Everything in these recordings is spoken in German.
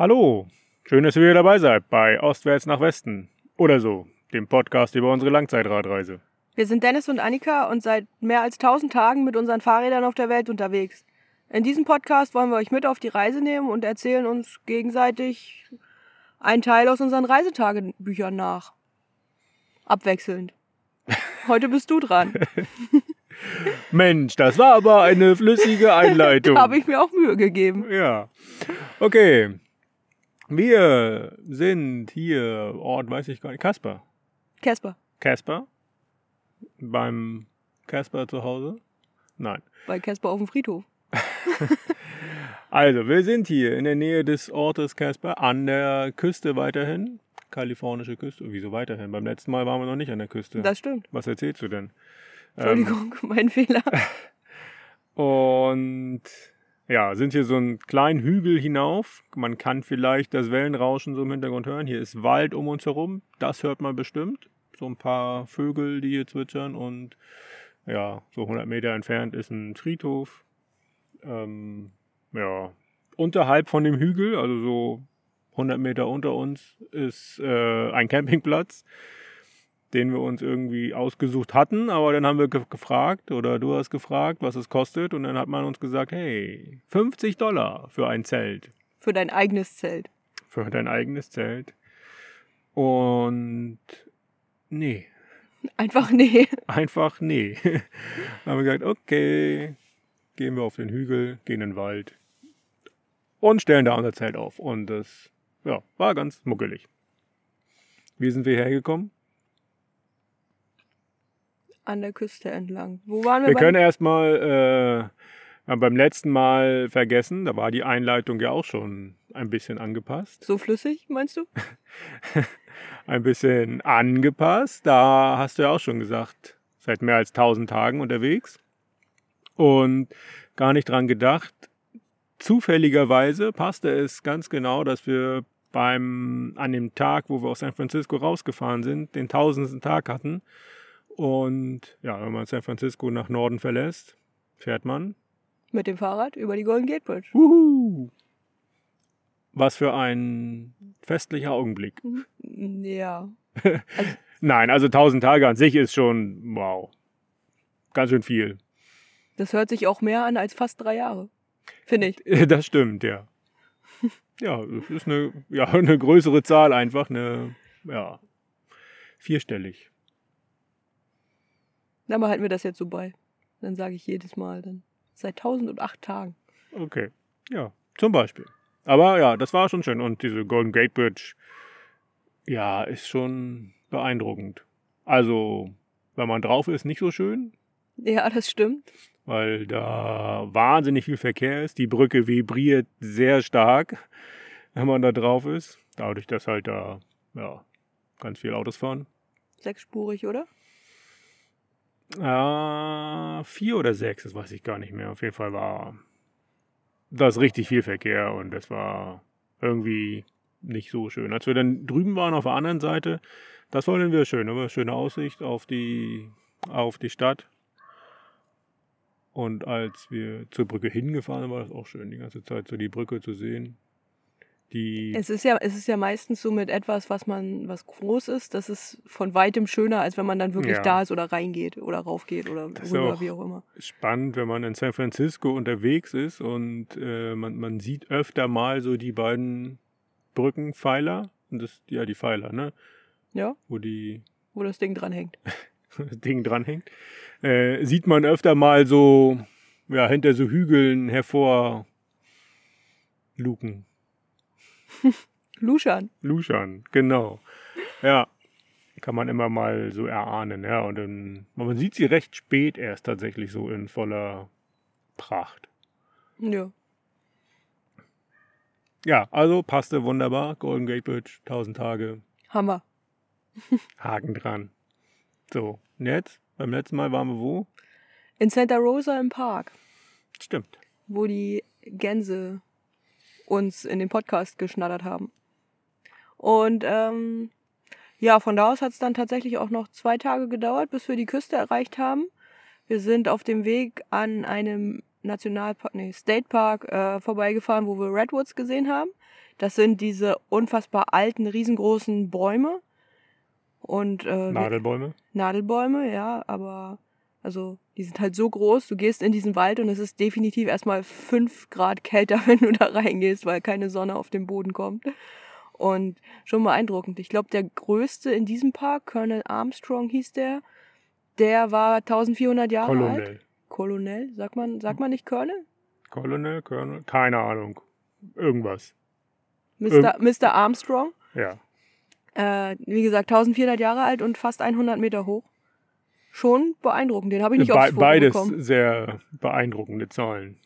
Hallo, schön, dass ihr wieder dabei seid bei Ostwärts nach Westen oder so, dem Podcast über unsere Langzeitradreise. Wir sind Dennis und Annika und seit mehr als 1000 Tagen mit unseren Fahrrädern auf der Welt unterwegs. In diesem Podcast wollen wir euch mit auf die Reise nehmen und erzählen uns gegenseitig einen Teil aus unseren Reisetagebüchern nach. Abwechselnd. Heute bist du dran. Mensch, das war aber eine flüssige Einleitung. da habe ich mir auch Mühe gegeben. Ja. Okay. Wir sind hier, Ort weiß ich gar nicht, Kasper. Casper, Kasper? Beim Kasper zu Hause? Nein. bei Casper auf dem Friedhof. Also, wir sind hier in der Nähe des Ortes Casper, an der Küste weiterhin. Kalifornische Küste. Wieso weiterhin? Beim letzten Mal waren wir noch nicht an der Küste. Das stimmt. Was erzählst du denn? Entschuldigung, mein Fehler. Und ja, sind hier so einen kleinen Hügel hinauf. Man kann vielleicht das Wellenrauschen so im Hintergrund hören. Hier ist Wald um uns herum. Das hört man bestimmt. So ein paar Vögel, die hier zwitschern. Und ja, so 100 Meter entfernt ist ein Friedhof. Ähm, ja, unterhalb von dem Hügel, also so 100 Meter unter uns, ist äh, ein Campingplatz den wir uns irgendwie ausgesucht hatten, aber dann haben wir ge gefragt oder du hast gefragt, was es kostet und dann hat man uns gesagt, hey, 50 Dollar für ein Zelt. Für dein eigenes Zelt. Für dein eigenes Zelt. Und nee, Einfach nee. einfach nee. haben wir gesagt, okay, gehen wir auf den Hügel, gehen in den Wald und stellen da unser Zelt auf. Und das ja, war ganz muckelig. Wie sind wir hergekommen? An der Küste entlang. Wo waren wir? Wir können erstmal äh, beim letzten Mal vergessen, da war die Einleitung ja auch schon ein bisschen angepasst. so flüssig, meinst du? Ein bisschen angepasst. Da hast du ja auch schon gesagt, seit mehr als 1000 Tagen unterwegs. Und gar nicht dran gedacht. Zufälligerweise passte es ganz genau, dass wir beim, an dem Tag, wo wir aus San Francisco rausgefahren sind, den tausendsten Tag hatten. Und ja, wenn man San Francisco nach Norden verlässt, fährt man Mit dem Fahrrad über die Golden Gate Bridge. Wuhu. Was für ein festlicher Augenblick. Ja. Nein, also 1000 Tage an sich ist schon, wow, ganz schön viel. Das hört sich auch mehr an als fast drei Jahre. Finde ich. Das stimmt, ja. Ja, es ist eine, ja, eine größere Zahl einfach, eine, ja, vierstellig. Na, aber halten wir das jetzt so bei. Dann sage ich jedes Mal dann. Seit 1008 Tagen. Okay, ja, zum Beispiel. Aber ja, das war schon schön. Und diese Golden Gate Bridge, ja, ist schon beeindruckend. Also, wenn man drauf ist, nicht so schön, Ja, das stimmt. weil da wahnsinnig viel Verkehr ist. Die Brücke vibriert sehr stark, wenn man da drauf ist. Dadurch, dass halt da ja, ganz viele Autos fahren. Sechsspurig, oder? Äh, vier oder sechs, das weiß ich gar nicht mehr. Auf jeden Fall war das richtig viel Verkehr und das war irgendwie nicht so schön. Als wir dann drüben waren auf der anderen Seite, das fanden wir schön. Da war schöne Aussicht auf die, auf die Stadt. Und als wir zur Brücke hingefahren war das auch schön, die ganze Zeit so die Brücke zu sehen. Die, Es ist ja, es ist ja meistens so mit etwas, was man, was groß ist, das ist von weitem schöner, als wenn man dann wirklich Ja. da ist oder reingeht oder raufgeht oder rüber, auch- wie auch immer. spannend, wenn man in San Francisco unterwegs ist und äh, man, man sieht öfter mal so die beiden Brückenpfeiler. Und das, ja, die Pfeiler, ne? Ja, Wo die wo das Ding dran hängt. das Ding dranhängt. Äh, sieht man öfter mal so, ja, hinter so Hügeln hervor luken. Luschan. Luschern, genau. Ja, kann man immer mal so erahnen, ja. Und dann, man sieht sie recht spät erst tatsächlich so in voller Pracht. Ja. Ja, also passte wunderbar. Golden Gate Bridge, 1000 Tage, Hammer. Haken dran. So, und jetzt? Beim letzten Mal waren wir wo? In Santa Rosa im Park, Stimmt. wo die Gänse uns in den Podcast geschnattert haben. Und ähm, ja, von da aus hat es dann tatsächlich auch noch zwei Tage gedauert, bis wir die Küste erreicht haben. Wir sind auf dem Weg an einem Nationalpark, nee, State Park äh, vorbeigefahren, wo wir Redwoods gesehen haben. Das sind diese unfassbar alten, riesengroßen Bäume. Und äh, Nadelbäume? Nadelbäume, ja, aber also die sind halt so groß, du gehst in diesen Wald und es ist definitiv erstmal fünf Grad kälter, wenn du da reingehst, weil keine Sonne auf den Boden kommt. Und schon beeindruckend. Ich glaube, der größte in diesem Park, Colonel Armstrong hieß der, der war 1400 Jahre Colonel. alt. Colonel, sagt man, sagt man nicht Colonel? Colonel, Colonel, keine Ahnung. Irgendwas. Mr. Mr. Armstrong. Ja. Äh, wie gesagt, 1400 Jahre alt und fast 100 Meter hoch. Schon beeindruckend. Den habe ich nicht Be aufs Foto beides bekommen. sehr beeindruckende Zahlen.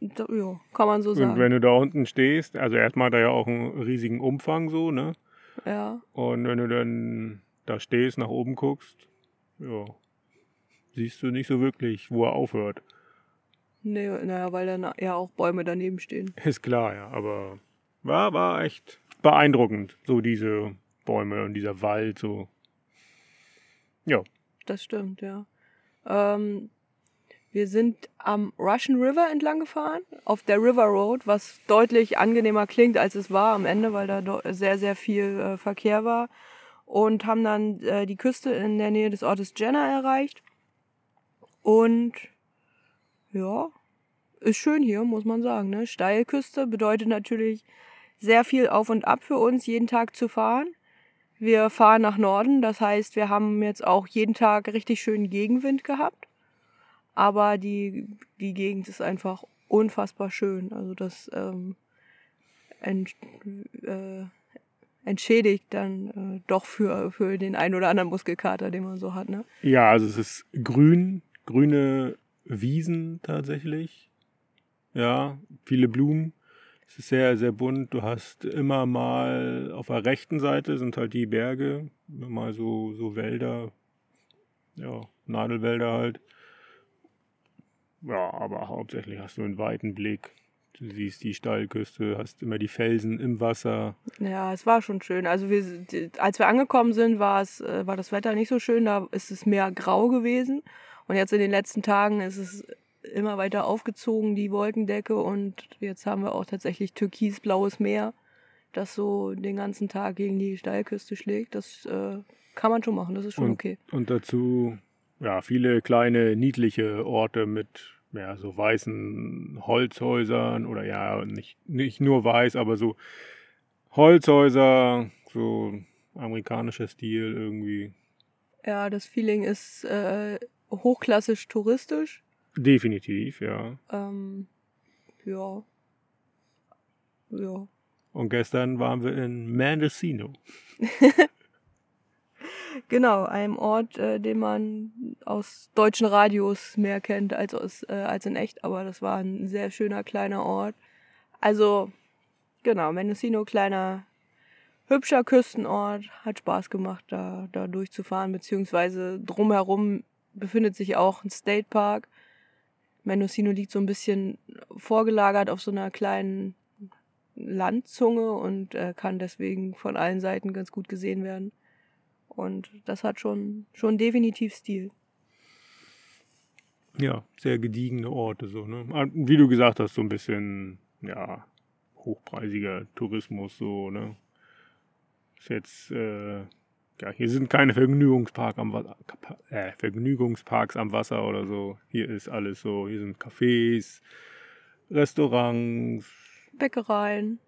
Da- Ja, kann man so Und sagen. wenn du da unten stehst, also erstmal hat er ja auch einen riesigen Umfang so, ne? ja. Und wenn du dann da stehst, nach oben guckst, ja, siehst du nicht so wirklich, wo er aufhört. Nee, naja, weil dann ja auch Bäume daneben stehen. Ist klar, ja, aber war, war echt beeindruckend, so diese Bäume und dieser Wald, so. Ja, Das stimmt, ja. Ähm, wir sind am Russian River entlang gefahren, auf der River Road, was deutlich angenehmer klingt, als es war am Ende, weil da sehr, sehr viel äh, Verkehr war. Und haben dann äh, die Küste in der Nähe des Ortes Jenna erreicht. Und ja, ist schön hier, muss man sagen. Ne? Steilküste bedeutet natürlich sehr viel auf und ab für uns, jeden Tag zu fahren. Wir fahren nach Norden, das heißt, wir haben jetzt auch jeden Tag richtig schönen Gegenwind gehabt. Aber die, die Gegend ist einfach unfassbar schön. Also das ähm, ent, äh, entschädigt dann äh, doch für, für den einen oder anderen Muskelkater, den man so hat. Ne? ja, also es ist grün, grüne Wiesen tatsächlich. Ja, viele Blumen. Es ist sehr, sehr bunt. Du hast immer mal auf der rechten Seite sind halt die Berge, mal so, so Wälder, ja, Nadelwälder halt. Ja, aber hauptsächlich hast du einen weiten Blick. Du siehst die Steilküste, hast immer die Felsen im Wasser. Ja, es war schon schön. Also wir, als wir angekommen sind, war es, äh, war das Wetter nicht so schön. Da ist es mehr grau gewesen. Und jetzt in den letzten Tagen ist es immer weiter aufgezogen, die Wolkendecke. Und jetzt haben wir auch tatsächlich türkisblaues Meer, das so den ganzen Tag gegen die Steilküste schlägt. Das äh, kann man schon machen. Das ist schon Und- okay. Und dazu, ja, viele kleine niedliche Orte mit ja, so weißen Holzhäusern oder ja, nicht, nicht nur weiß, aber so Holzhäuser, so amerikanischer Stil irgendwie. Ja, das Feeling ist äh, hochklassisch touristisch. Definitiv, ja. Ähm, ja. Ja. Und gestern waren wir in Mendocino. Genau, einem Ort, äh, den man aus deutschen Radios mehr kennt als, aus, äh, als in echt, aber das war ein sehr schöner kleiner Ort. Also, genau, Mendocino, kleiner, hübscher Küstenort, hat Spaß gemacht, da, da durchzufahren, beziehungsweise drumherum befindet sich auch ein State Park. Mendocino liegt so ein bisschen vorgelagert auf so einer kleinen Landzunge und äh, kann deswegen von allen Seiten ganz gut gesehen werden. Und das hat schon, schon definitiv Stil. Ja, sehr gediegene Orte, so, ne? Ah, Wie du gesagt hast, so ein bisschen, ja, hochpreisiger Tourismus, so, ne? Ist jetzt, äh, ja, hier sind keine Vergnügungspark am Wasser, äh, Vergnügungsparks am Wasser oder so. Hier ist alles so, hier sind Cafés, Restaurants, Bäckereien.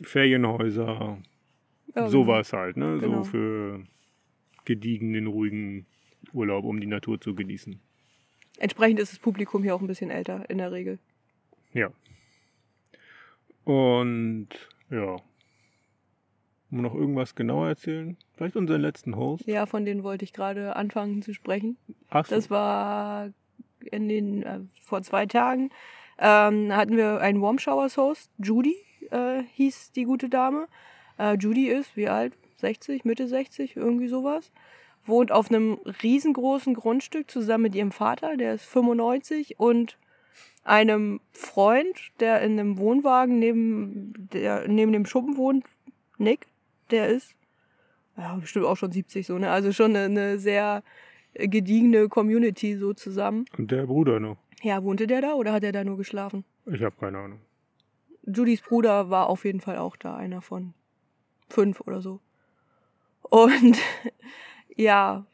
Ferienhäuser, Ja, sowas halt, ne? Genau. So für gediegenen, ruhigen Urlaub, um die Natur zu genießen. Entsprechend ist das Publikum hier auch ein bisschen älter in der Regel. Ja. Und ja. Wollen wir noch irgendwas genauer erzählen? Vielleicht unseren letzten Host? Ja, von denen wollte ich gerade anfangen zu sprechen. Ach so. Das war in den äh, vor zwei Tagen. Ähm, hatten wir einen Warm Showers Host. Judy äh, hieß die gute Dame. Äh, Judy ist wie alt? 60, Mitte 60, irgendwie sowas. Wohnt auf einem riesengroßen Grundstück zusammen mit ihrem Vater, der ist 95 und einem Freund, der in einem Wohnwagen neben, der, neben dem Schuppen wohnt, Nick, der ist ja, bestimmt auch schon 70 so, ne? Also schon eine, eine sehr gediegene Community so zusammen. Und der Bruder noch. Ja, wohnte der da oder hat er da nur geschlafen? Ich habe keine Ahnung. Judys Bruder war auf jeden Fall auch da, einer von fünf oder so. Und ja,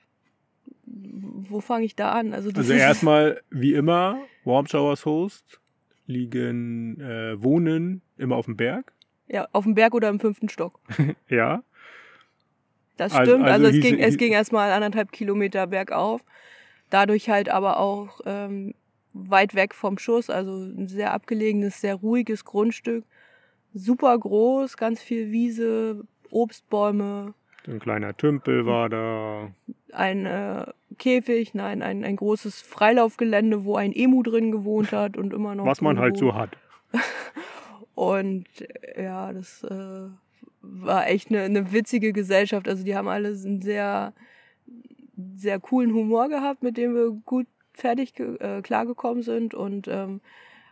wo fange ich da an? Also, Also erstmal, wie immer, Warm Showers Host, liegen, äh, wohnen immer auf dem Berg. Ja, auf dem Berg oder im fünften Stock. Ja. Das Also- stimmt. Also, also es, hieß- ging, es ging erstmal anderthalb Kilometer bergauf. Dadurch halt aber auch ähm, weit weg vom Schuss. Also ein sehr abgelegenes, sehr ruhiges Grundstück. Super groß, ganz viel Wiese, Obstbäume, ein kleiner Tümpel war da. ein äh, Käfig, nein, ein, ein großes Freilaufgelände, wo ein Emu drin gewohnt hat und immer noch. Was man halt so hat. Und äh, ja, das äh, war echt eine, eine witzige Gesellschaft. Also die haben alle einen sehr, sehr coolen Humor gehabt, mit dem wir gut fertig äh, klargekommen sind. Und ähm,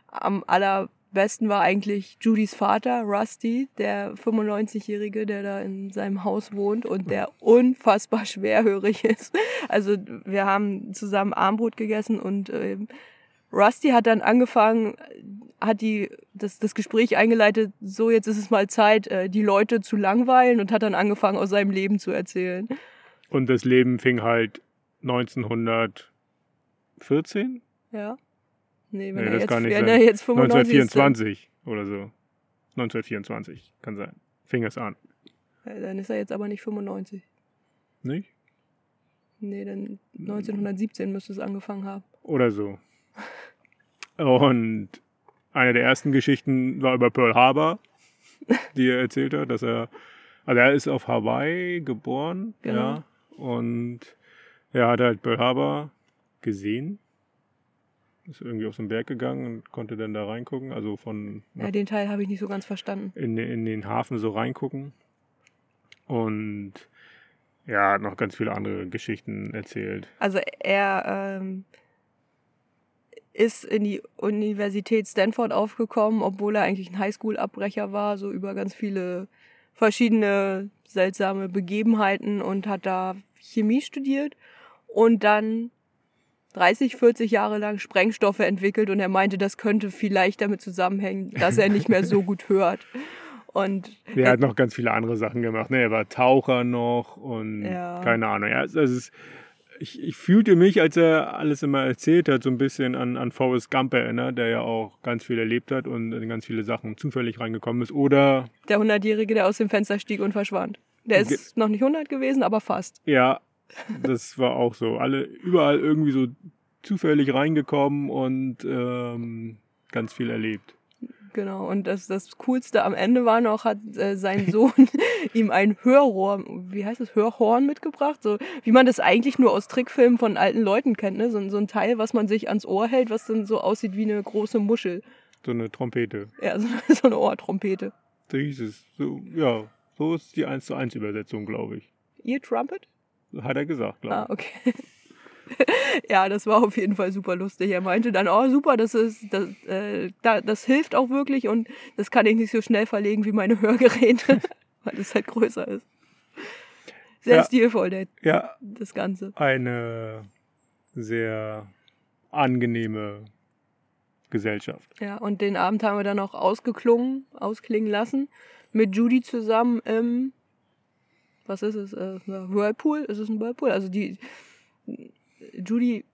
am allerbesten war eigentlich Judys Vater, Rusty, der 95-Jährige, der da in seinem Haus wohnt und der unfassbar schwerhörig ist. Also wir haben zusammen Armbrot gegessen und ähm, Rusty hat dann angefangen, hat die, das, das Gespräch eingeleitet, so jetzt ist es mal Zeit, äh, die Leute zu langweilen und hat dann angefangen, aus seinem Leben zu erzählen. Und das Leben fing halt 1914? Ja. Nee, Nee, wenn, er, das jetzt, wenn er jetzt 95 1924 oder so. 1924 kann sein. Fing es an. ist, dann, dann ist er jetzt aber nicht 95. Nicht? Nee, dann 1917 müsste es angefangen haben. Oder so. Und eine der ersten Geschichten war über Pearl Harbor, die er erzählt hat, dass er, also er ist auf Hawaii geboren, Genau. ja, und er hat halt Pearl Harbor gesehen, ist irgendwie auf so einen Berg gegangen und konnte dann da reingucken, also von Ja, den Teil habe ich nicht so ganz verstanden. in, in den Hafen so reingucken und ja, hat noch ganz viele andere Geschichten erzählt. Also er ähm, ist in die Universität Stanford aufgekommen, obwohl er eigentlich ein Highschool-Abbrecher war, so über ganz viele verschiedene seltsame Begebenheiten und hat da Chemie studiert und dann 30, 40 Jahre lang Sprengstoffe entwickelt und er meinte, das könnte vielleicht damit zusammenhängen, dass er nicht mehr so gut hört. Und Der hat noch ganz viele andere Sachen gemacht. Ne? Er war Taucher noch und Ja. keine Ahnung. Ja, also es ist, ich, ich fühlte mich, als er alles immer erzählt hat, so ein bisschen an, an Forrest Gump erinnert, der ja auch ganz viel erlebt hat und in ganz viele Sachen zufällig reingekommen ist. Oder der 100-Jährige, der aus dem Fenster stieg und verschwand. Der ist noch nicht 100 gewesen, aber fast. ja, das war auch so. Alle überall irgendwie so zufällig reingekommen und ähm, ganz viel erlebt. Genau, und das, das Coolste am Ende war noch, hat äh, sein Sohn ihm ein Hörrohr, wie heißt das, Hörhorn mitgebracht, so wie man das eigentlich nur aus Trickfilmen von alten Leuten kennt, ne? so, ein- so ein Teil, was man sich ans Ohr hält, was dann so aussieht wie eine große Muschel. So eine Trompete. Ja, so, so eine Ohrtrompete. So hieß es. So, ja, so ist die 1 zu 1 Übersetzung, glaube ich. Ear Trumpet? Hat er gesagt, glaube Ah, okay. ja, das war auf jeden Fall super lustig. Er meinte dann, oh super, das ist, das, äh, da, das hilft auch wirklich und das kann ich nicht so schnell verlegen wie meine Hörgeräte, weil es halt größer ist. Sehr Ja. stilvoll, der. Ja, das Ganze. eine sehr angenehme Gesellschaft. Ja, und den Abend haben wir dann auch ausgeklungen, ausklingen lassen, mit Judy zusammen im, was ist es, äh, Whirlpool? Ist es ein Whirlpool? Also die, Judy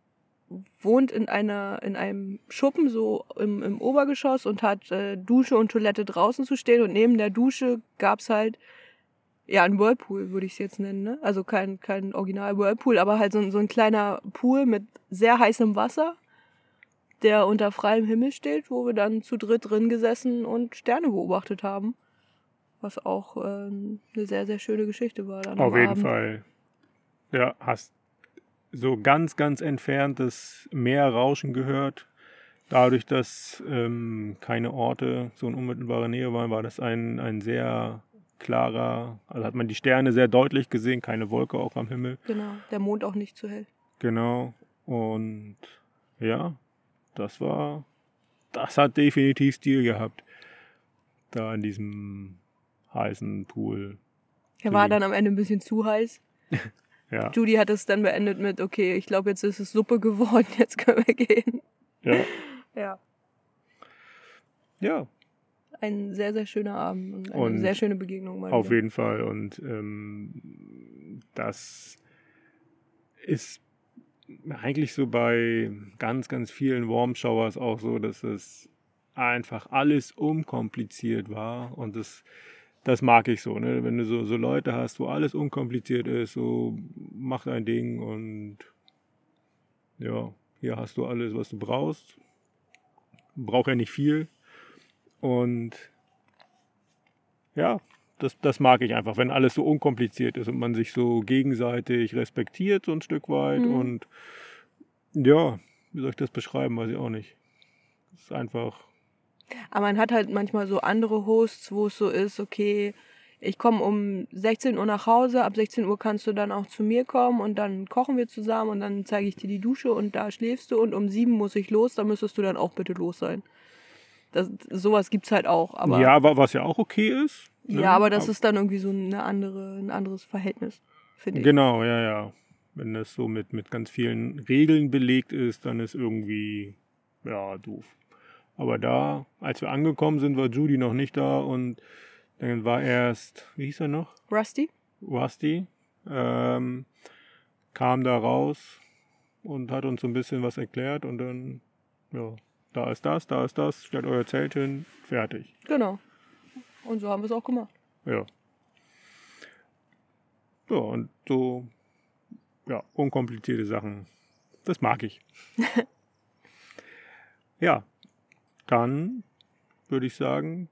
wohnt in einer, in einem Schuppen so im, im Obergeschoss und hat äh, Dusche und Toilette draußen zu stehen und neben der Dusche gab's halt ja, ein Whirlpool würde ich es jetzt nennen, ne? Also kein, kein Original Whirlpool, aber halt so, ein- so ein kleiner Pool mit sehr heißem Wasser, der unter freiem Himmel steht, wo wir dann zu dritt drin gesessen und Sterne beobachtet haben. Was auch äh, eine sehr, sehr schöne Geschichte war. Dann Auf jeden Abend. Fall. Ja, hast so ganz, ganz entferntes Meerrauschen gehört. Dadurch, dass ähm, keine Orte so in unmittelbarer Nähe waren, war das ein, ein sehr klarer, also hat man die Sterne sehr deutlich gesehen, keine Wolke auch am Himmel. Genau, der Mond auch nicht zu hell. Genau. Und ja, das war, das hat definitiv Stil gehabt. Da in diesem heißen Pool. Er war dann am Ende ein bisschen zu heiß. Ja, Judy hat es dann beendet mit, okay, ich glaube, jetzt ist es Suppe geworden, jetzt können wir gehen. ja, Ja. ja. ein sehr, sehr schöner Abend und eine Und sehr schöne Begegnung. Mal Auf wieder. jeden Fall. Und ähm, das ist eigentlich so bei ganz, ganz vielen Warm Showers auch so, dass es einfach alles unkompliziert war. Und das, das mag ich so, ne? Wenn du so, so Leute hast, wo alles unkompliziert ist, so mach dein Ding und ja, hier hast du alles, was du brauchst. Braucht ja nicht viel. Und ja, das, das mag ich einfach, wenn alles so unkompliziert ist und man sich so gegenseitig respektiert, so ein Stück weit. Mhm. Und ja, wie soll ich das beschreiben, weiß ich auch nicht. Es ist einfach, Aber man hat halt manchmal so andere Hosts, wo es so ist, okay, ich komme um 16 Uhr nach Hause, ab 16 Uhr kannst du dann auch zu mir kommen und dann kochen wir zusammen und dann zeige ich dir die Dusche und da schläfst du und um 7 muss ich los, da müsstest du dann auch bitte los sein. Das, sowas gibt's halt auch, aber ja, wa- was ja auch okay ist. ne? Ja, aber das ist dann irgendwie so eine andere, ein anderes Verhältnis, finde ich. Genau, ja, ja. Wenn das so mit, mit ganz vielen Regeln belegt ist, dann ist irgendwie, ja, doof. Aber da, als wir angekommen sind, war Judy noch nicht da und dann war erst, wie hieß er noch? Rusty? Rusty, ähm, kam da raus und hat uns so ein bisschen was erklärt und dann, ja, da ist das, da ist das, stellt euer Zelt hin, fertig. Genau. Und so haben wir es auch gemacht. Ja. Ja, und so, ja, unkomplizierte Sachen, das mag ich. ja, dann würde ich sagen,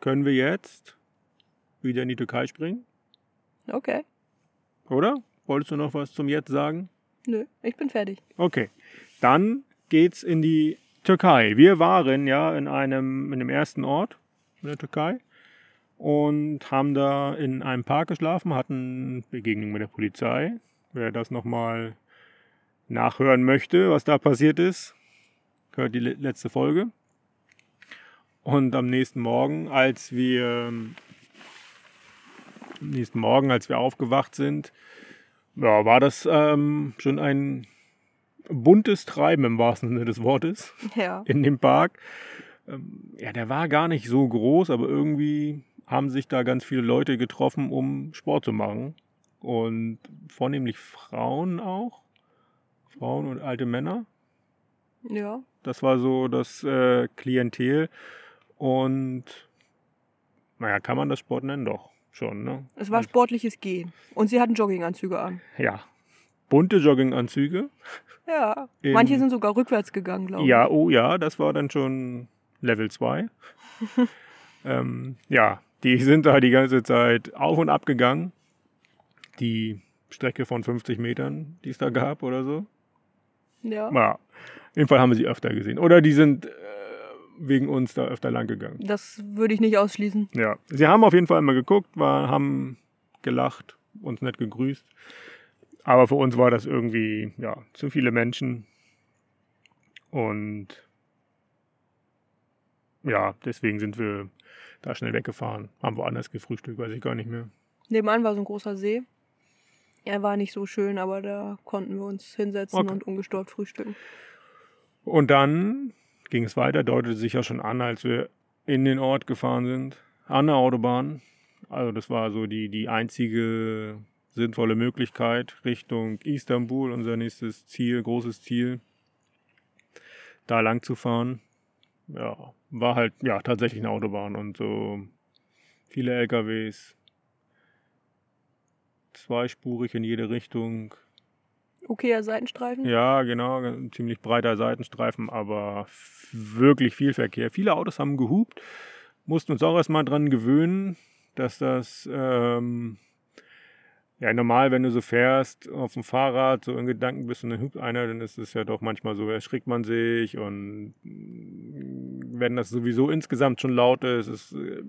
können wir jetzt wieder in die Türkei springen, Okay. oder? Wolltest du noch was zum Jetzt sagen? Nö, ich bin fertig. Okay, dann geht's in die Türkei. Wir waren ja in einem, in dem ersten Ort in der Türkei und haben da in einem Park geschlafen, hatten Begegnung mit der Polizei. Wer das nochmal nachhören möchte, was da passiert ist, hört die le- letzte Folge. Und am nächsten Morgen, als wir am nächsten Morgen, als wir aufgewacht sind, ja, war das ähm, schon ein buntes Treiben im wahrsten Sinne des Wortes Ja. in dem Park. Ähm, ja, der war gar nicht so groß, aber irgendwie haben sich da ganz viele Leute getroffen, um Sport zu machen. Und vornehmlich Frauen auch. Frauen und alte Männer. Ja. Das war so das äh, Klientel. Und naja, kann man das Sport nennen? Doch, schon, ne? Es war sportliches Gehen. Und sie hatten Jogginganzüge an. Ja. Bunte Jogginganzüge. Ja. In- Manche sind sogar rückwärts gegangen, glaube ich. Ja, oh ja, das war dann schon Level 2. ähm, ja, die sind da die ganze Zeit auf und ab gegangen. Die Strecke von 50 Metern, die es da gab oder so. Ja. Ja, auf jeden Fall haben wir sie öfter gesehen. Oder die sind äh, wegen uns da öfter lang gegangen. Das würde ich nicht ausschließen. Ja, sie haben auf jeden Fall immer geguckt, war, haben gelacht, uns nett gegrüßt. Aber für uns war das irgendwie, ja, zu viele Menschen. Und ja, deswegen sind wir da schnell weggefahren. Haben woanders gefrühstückt, weiß ich gar nicht mehr. Nebenan war so ein großer See. Er war nicht so schön, aber da konnten wir uns hinsetzen Okay. und ungestört frühstücken. Und dann ging es weiter, deutete sich ja schon an, als wir in den Ort gefahren sind, an der Autobahn. Also das war so die, die einzige sinnvolle Möglichkeit Richtung Istanbul, unser nächstes Ziel, großes Ziel, da lang zu fahren. Ja, war halt ja tatsächlich eine Autobahn und so viele LKWs, zweispurig in jede Richtung, Okayer Seitenstreifen. ja, genau, ein ziemlich breiter Seitenstreifen, aber wirklich viel Verkehr. Viele Autos haben gehupt, mussten uns auch erstmal dran gewöhnen, dass das, ähm, ja, normal, wenn du so fährst auf dem Fahrrad, so in Gedanken bist und dann hupt einer, dann ist es ja doch manchmal so, erschrickt man sich und mm, wenn das sowieso insgesamt schon laut ist, es, äh,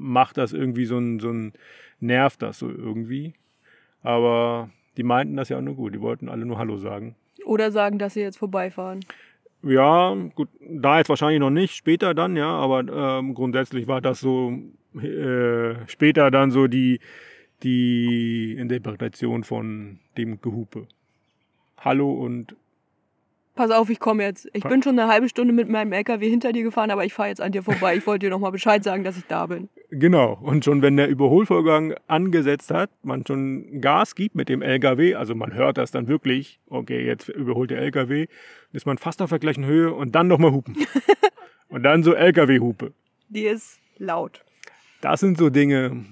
macht das irgendwie so ein, so ein, nervt das so irgendwie. Aber die meinten das ja auch nur gut. Die wollten alle nur Hallo sagen. Oder sagen, dass sie jetzt vorbeifahren. Ja, gut, da jetzt wahrscheinlich noch nicht, später dann, ja, aber ähm, grundsätzlich war das so äh, später dann so die, die Interpretation von dem Gehupe. Hallo und pass auf, ich komme jetzt. Ich bin schon eine halbe Stunde mit meinem LKW hinter dir gefahren, aber ich fahre jetzt an dir vorbei. Ich wollte dir nochmal Bescheid sagen, dass ich da bin. Genau. Und schon wenn der Überholvorgang angesetzt hat, man schon Gas gibt mit dem LKW, also man hört das dann wirklich, okay, jetzt überholt der LKW, ist man fast auf der gleichen Höhe und dann nochmal hupen. und dann so LKW-Hupe. Die ist laut. Das sind so Dinge,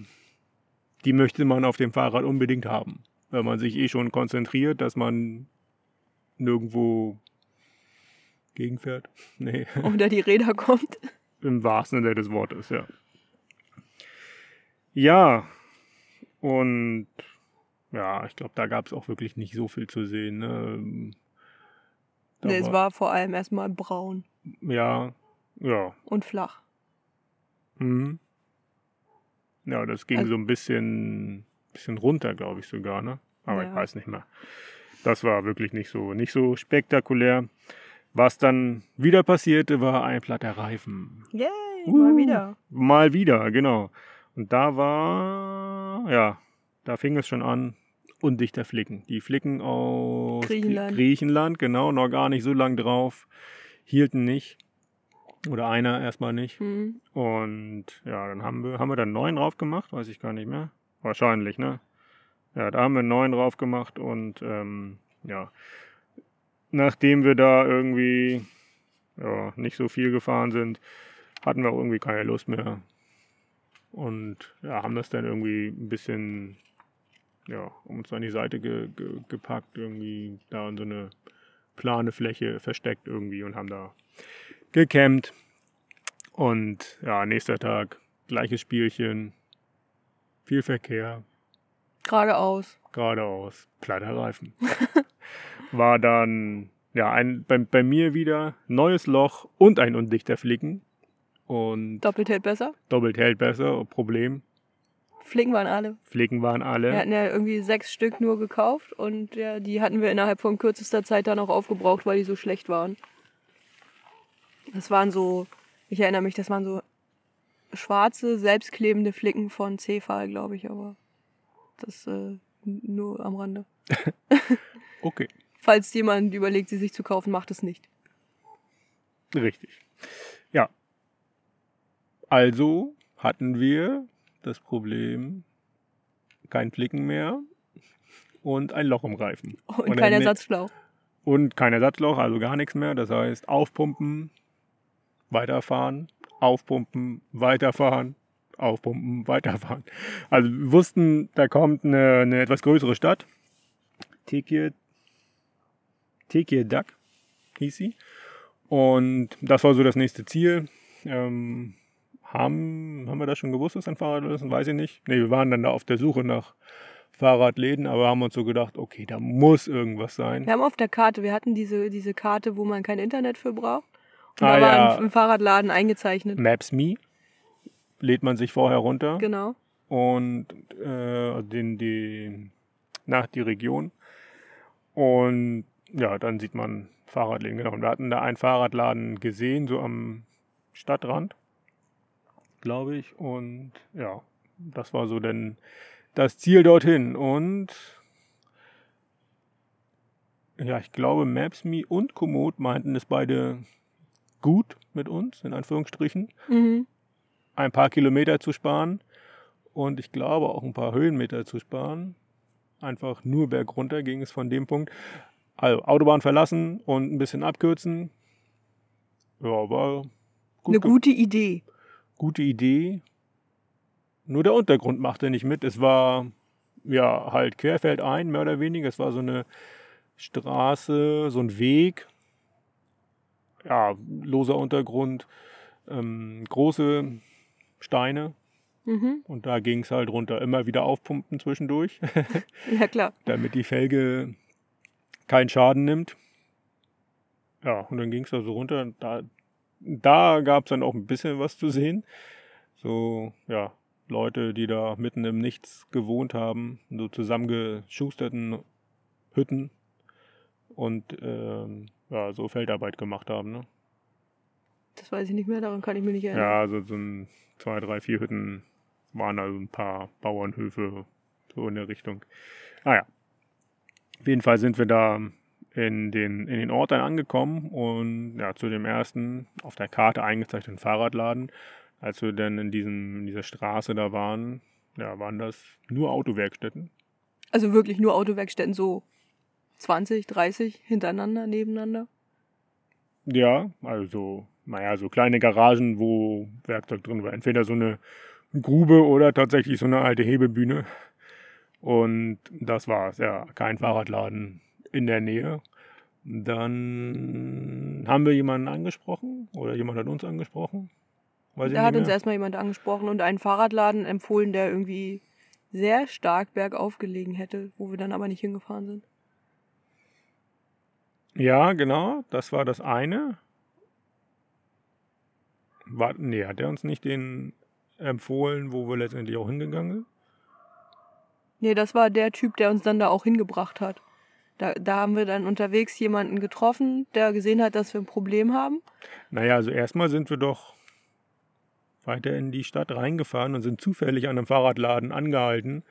die möchte man auf dem Fahrrad unbedingt haben. Wenn man sich eh schon konzentriert, dass man nirgendwo gegenfährt. Nee, Oder die Räder kommt. im wahrsten Sinne des Wortes, ja. Ja, und ja, ich glaube, da gab es auch wirklich nicht so viel zu sehen. Ne? Da Nee, es war vor allem erstmal braun Ja, ja. und flach. Mhm. Ja, das ging Also- so ein bisschen, bisschen runter, glaube ich sogar, ne? Aber ich Ja. weiß nicht mehr. Das war wirklich nicht so, nicht so spektakulär. Was dann wieder passierte, war ein platter Reifen. Yay, mal Uh. wieder. Mal wieder, genau. Und da war, ja, da fing es schon an, undichter Flicken. Die Flicken aus Griechenland. Griechenland, genau, noch gar nicht so lang drauf, hielten nicht. Oder einer erstmal nicht. Hm. Und ja, dann haben wir, haben wir dann neun drauf gemacht, weiß ich gar nicht mehr. Wahrscheinlich, ne? Ja, da haben wir neun drauf gemacht und ähm, ja, nachdem wir da irgendwie ja, nicht so viel gefahren sind, hatten wir auch irgendwie keine Lust mehr. Und ja, haben das dann irgendwie ein bisschen, ja, um uns an die Seite ge ge gepackt, irgendwie da in so eine plane Fläche versteckt irgendwie und haben da gecampt. Und ja, nächster Tag, gleiches Spielchen, viel Verkehr, Geradeaus. geradeaus, platter Reifen. War dann, ja, ein, bei, bei mir wieder neues Loch und ein undichter Flicken. Und Doppelt hält besser. doppelt hält besser, Problem. Flicken waren alle. Flicken waren alle. Wir hatten ja irgendwie sechs Stück nur gekauft und ja, die hatten wir innerhalb von kürzester Zeit dann auch aufgebraucht, weil die so schlecht waren. Das waren so, ich erinnere mich, das waren so schwarze, selbstklebende Flicken von Cefal, glaube ich, aber das äh, nur am Rande. Okay, Falls jemand überlegt, sie sich zu kaufen, macht es nicht. richtig. Ja. Also hatten wir das Problem, kein Flicken mehr und ein Loch im Reifen. Und Und kein ein- Ersatzschlauch. Und kein Ersatzloch, also gar nichts mehr. Das heißt, aufpumpen, weiterfahren, aufpumpen, weiterfahren, aufpumpen, weiterfahren. Also wir wussten, da kommt eine, eine etwas größere Stadt. Tekir, Tekirdak hieß sie. Und das war so das nächste Ziel. Ähm, haben, haben wir das schon gewusst, dass ein Fahrrad ist? Weiß ich nicht. Nee, wir waren dann da auf der Suche nach Fahrradläden, aber haben uns so gedacht, okay, da muss irgendwas sein. Wir haben auf der Karte, wir hatten diese, diese Karte, wo man kein Internet für braucht. Und Ah, da war ja. ein, ein Fahrradladen eingezeichnet. Maps.me lädt man sich vorher runter Genau. und äh, den, die, nach die Region. Und ja, dann sieht man Fahrradläden. Genau. Und wir hatten da einen Fahrradladen gesehen, so am Stadtrand, glaube ich. Und ja, das war so denn das Ziel dorthin. Und ja, ich glaube, Maps.me und Komoot meinten es beide gut mit uns, in Anführungsstrichen Mhm. ein paar Kilometer zu sparen und ich glaube auch ein paar Höhenmeter zu sparen. Einfach nur bergunter ging es von dem Punkt. Also Autobahn verlassen und ein bisschen abkürzen. Ja, war gut Eine gute Idee. Gute Idee. Nur der Untergrund machte nicht mit. Es war ja halt querfeldein, mehr oder weniger. Es war so eine Straße, so ein Weg. Ja, loser Untergrund, ähm, große Steine. Mhm. Und da ging es halt runter. Immer wieder aufpumpen zwischendurch, Ja, klar. damit die Felge keinen Schaden nimmt. Ja, und dann ging es da so runter. Da, da gab es dann auch ein bisschen was zu sehen. So, ja, Leute, die da mitten im Nichts gewohnt haben, so zusammengeschusterten Hütten und ähm, ja, so Feldarbeit gemacht haben. Ne? Das weiß ich nicht mehr, daran kann ich mich nicht erinnern. Ja, also so ein, zwei, drei, vier Hütten waren also ein paar Bauernhöfe so in der Richtung. Ah ja. Auf jeden Fall sind wir da in den, in den Ort dann angekommen und ja, zu dem ersten auf der Karte eingezeichneten Fahrradladen. Als wir dann in, diesem, in dieser Straße da waren, ja, waren das nur Autowerkstätten. Also wirklich nur Autowerkstätten, so 20, 30 hintereinander, nebeneinander. Ja, also, naja, so kleine Garagen, wo Werkzeug drin war. Entweder so eine Grube oder tatsächlich so eine alte Hebebühne. Und das war's, ja, kein Fahrradladen in der Nähe. Dann haben wir jemanden angesprochen oder jemand hat uns angesprochen. Weiß da hat uns erstmal jemand angesprochen und einen Fahrradladen empfohlen, der irgendwie sehr stark bergauf gelegen hätte, wo wir dann aber nicht hingefahren sind. Ja, genau, das war das eine. War, nee, hat er uns nicht den empfohlen, wo wir letztendlich auch hingegangen sind? Nee, das war der Typ, der uns dann da auch hingebracht hat. Da, da haben wir dann unterwegs jemanden getroffen, der gesehen hat, dass wir ein Problem haben. Naja, also erstmal sind wir doch weiter in die Stadt reingefahren und sind zufällig an einem Fahrradladen angehalten,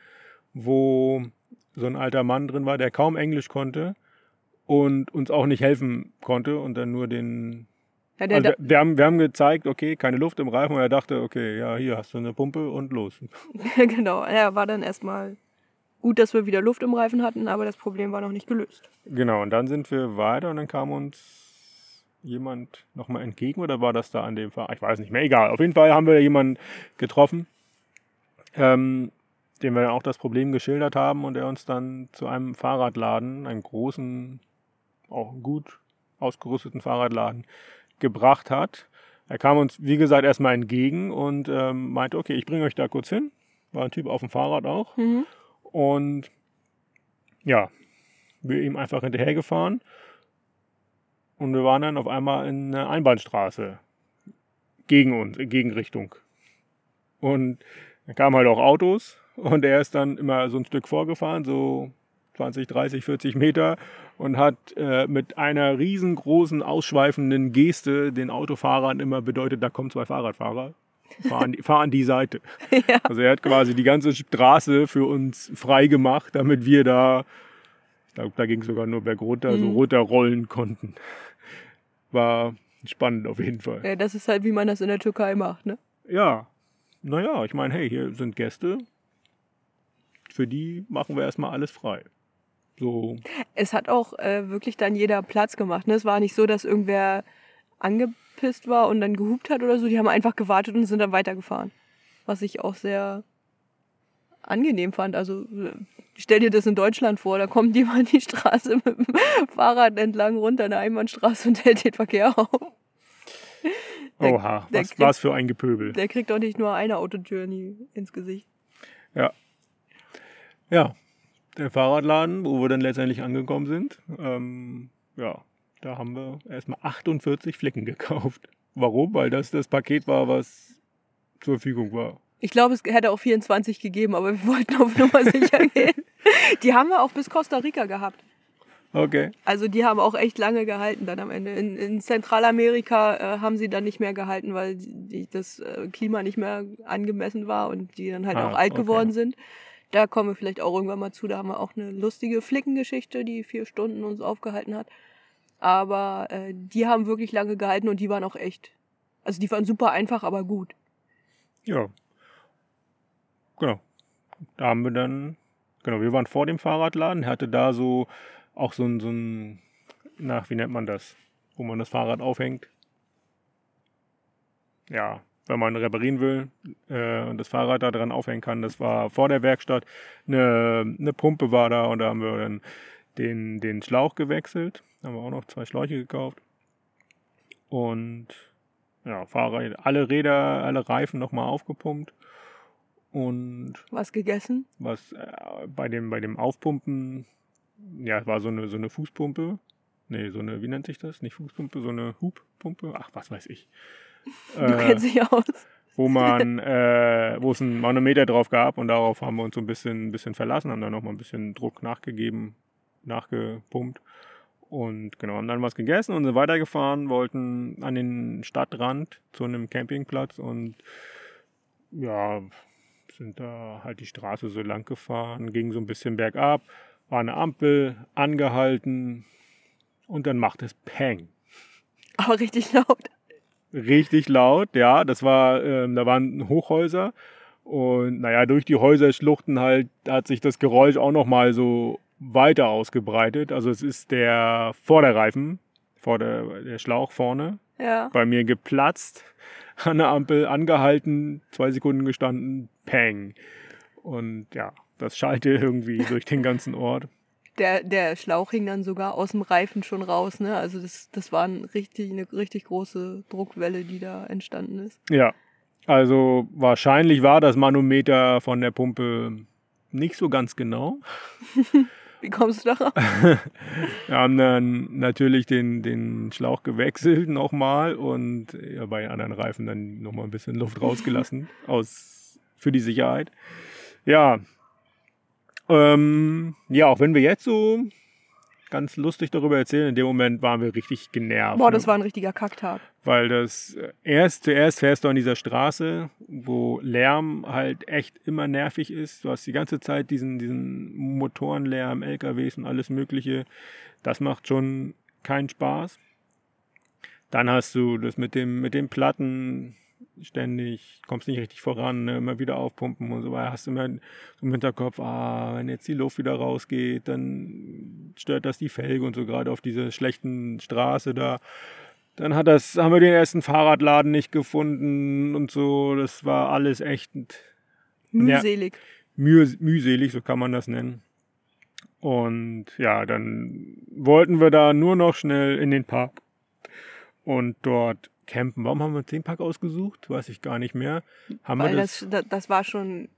wo so ein alter Mann drin war, der kaum Englisch konnte und uns auch nicht helfen konnte und dann nur den. Ja, also wir, wir, haben, wir haben gezeigt, okay, keine Luft im Reifen und er dachte, okay, ja, hier hast du eine Pumpe und los. genau, er war dann erstmal gut, dass wir wieder Luft im Reifen hatten, aber das Problem war noch nicht gelöst. Genau, und dann sind wir weiter und dann kam uns jemand nochmal entgegen oder war das da an dem Fall? Ich weiß nicht mehr, egal. Auf jeden Fall haben wir jemanden getroffen, ähm, dem wir auch das Problem geschildert haben und der uns dann zu einem Fahrradladen, einem großen, auch gut ausgerüsteten Fahrradladen gebracht hat. Er kam uns, wie gesagt, erstmal entgegen und ähm, meinte, okay, ich bringe euch da kurz hin. War ein Typ auf dem Fahrrad auch. Mhm. Und ja, wir ihm einfach hinterhergefahren und wir waren dann auf einmal in einer Einbahnstraße gegen uns, in Gegenrichtung. Und da kamen halt auch Autos und er ist dann immer so ein Stück vorgefahren, so 20, 30, 40 Meter und hat äh, mit einer riesengroßen, ausschweifenden Geste den Autofahrern immer bedeutet, da kommen zwei Fahrradfahrer. Fahr an, die, fahr an die Seite. Ja. Also er hat quasi die ganze Straße für uns frei gemacht, damit wir da, ich glaube, da ging es sogar nur bergunter, mhm. so runterrollen konnten war spannend auf jeden Fall. Ja, das ist halt, wie man das in der Türkei macht, ne? Ja. Naja, ich meine, hey, hier sind Gäste. Für die machen wir erstmal alles frei. So. Es hat auch äh, wirklich dann jeder Platz gemacht. Ne? Es war nicht so, dass irgendwer angepisst war und dann gehupt hat oder so. Die haben einfach gewartet und sind dann weitergefahren. Was ich auch sehr angenehm fand. Also stell dir das in Deutschland vor, da kommt jemand die Straße mit dem Fahrrad entlang runter, eine Einbahnstraße und hält den Verkehr auf. Der, Oha, was kriegt, war's für ein Gepöbel. Der kriegt doch nicht nur eine Autojourney ins Gesicht. Ja. Ja, der Fahrradladen, wo wir dann letztendlich angekommen sind, ähm, ja, da haben wir erstmal 48 Flicken gekauft. Warum? Weil das das Paket war, was zur Verfügung war. Ich glaube, es hätte auch 24 gegeben, aber wir wollten auf Nummer sicher gehen. Die haben wir auch bis Costa Rica gehabt. Okay. Also die haben auch echt lange gehalten dann am Ende. In, in Zentralamerika äh, haben sie dann nicht mehr gehalten, weil die, das äh, Klima nicht mehr angemessen war und die dann halt ah, auch alt okay. geworden sind. Da kommen wir vielleicht auch irgendwann mal zu. Da haben wir auch eine lustige Flickengeschichte, die vier Stunden uns aufgehalten hat. Aber äh, die haben wirklich lange gehalten und die waren auch echt. Also die waren super einfach, aber gut. Ja, genau. Da haben wir dann, genau, wir waren vor dem Fahrradladen, er hatte da so auch so ein, so ein, nach, wie nennt man das, wo man das Fahrrad aufhängt. Ja, wenn man reparieren will äh, und das Fahrrad da dran aufhängen kann. Das war vor der Werkstatt. Eine, eine Pumpe war da und da haben wir dann den, den Schlauch gewechselt. Haben wir auch noch zwei Schläuche gekauft. Und ja, Fahrrad, alle Räder, alle Reifen nochmal aufgepumpt. Und was gegessen? Was äh, bei dem bei dem Aufpumpen, ja, war so eine so eine Fußpumpe. Nee, so eine, wie nennt sich das? Nicht Fußpumpe, so eine Hubpumpe. Ach, was weiß ich. Du äh, kennst dich aus. Wo man, äh, wo es ein Manometer drauf gab und darauf haben wir uns so ein bisschen, ein bisschen verlassen, haben dann nochmal ein bisschen Druck nachgegeben, nachgepumpt. Und genau, haben dann was gegessen und sind weitergefahren, wollten an den Stadtrand zu einem Campingplatz und ja, sind da halt die Straße so lang gefahren, ging so ein bisschen bergab, war eine Ampel, angehalten, und dann macht es Peng. Aber richtig laut. Richtig laut, ja. Das war, ähm, da waren Hochhäuser und naja, durch die Häuserschluchten halt hat sich das Geräusch auch nochmal so weiter ausgebreitet. Also es ist der Vorderreifen, vor der, der Schlauch vorne, Ja. bei mir geplatzt, an der Ampel angehalten, zwei Sekunden gestanden, Peng. Und ja, das schallte irgendwie durch den ganzen Ort. Der, der Schlauch hing dann sogar aus dem Reifen schon raus, ne? Also das, das war ein richtig, eine richtig große Druckwelle, die da entstanden ist. Ja, also wahrscheinlich war das Manometer von der Pumpe nicht so ganz genau. Wie kommst du darauf? Wir haben dann natürlich den, den Schlauch gewechselt nochmal und ja, bei anderen Reifen dann nochmal ein bisschen Luft rausgelassen aus, für die Sicherheit. Ja, ähm, ja, auch wenn wir jetzt so ganz lustig darüber erzählen, in dem Moment waren wir richtig genervt. Boah, ne? das war ein richtiger Kacktag. Weil das äh, erst zuerst fährst du an dieser Straße, wo Lärm halt echt immer nervig ist. Du hast die ganze Zeit diesen, diesen Motorenlärm, LKWs und alles Mögliche. Das macht schon keinen Spaß. Dann hast du das mit dem, mit den Platten ständig, kommst nicht richtig voran, ne? immer wieder aufpumpen und so weiter. Hast du immer so im Hinterkopf, ah, wenn jetzt die Luft wieder rausgeht, dann stört das die Felge und so gerade auf dieser schlechten Straße da. Dann hat das, haben wir den ersten Fahrradladen nicht gefunden und so. Das war alles echt Ja. Mühselig. müh mühselig, so kann man das nennen. Und ja, dann wollten wir da nur noch schnell in den Park und dort campen. Warum haben wir uns den Park ausgesucht? Weiß ich gar nicht mehr. Haben Weil wir das, das, das war schon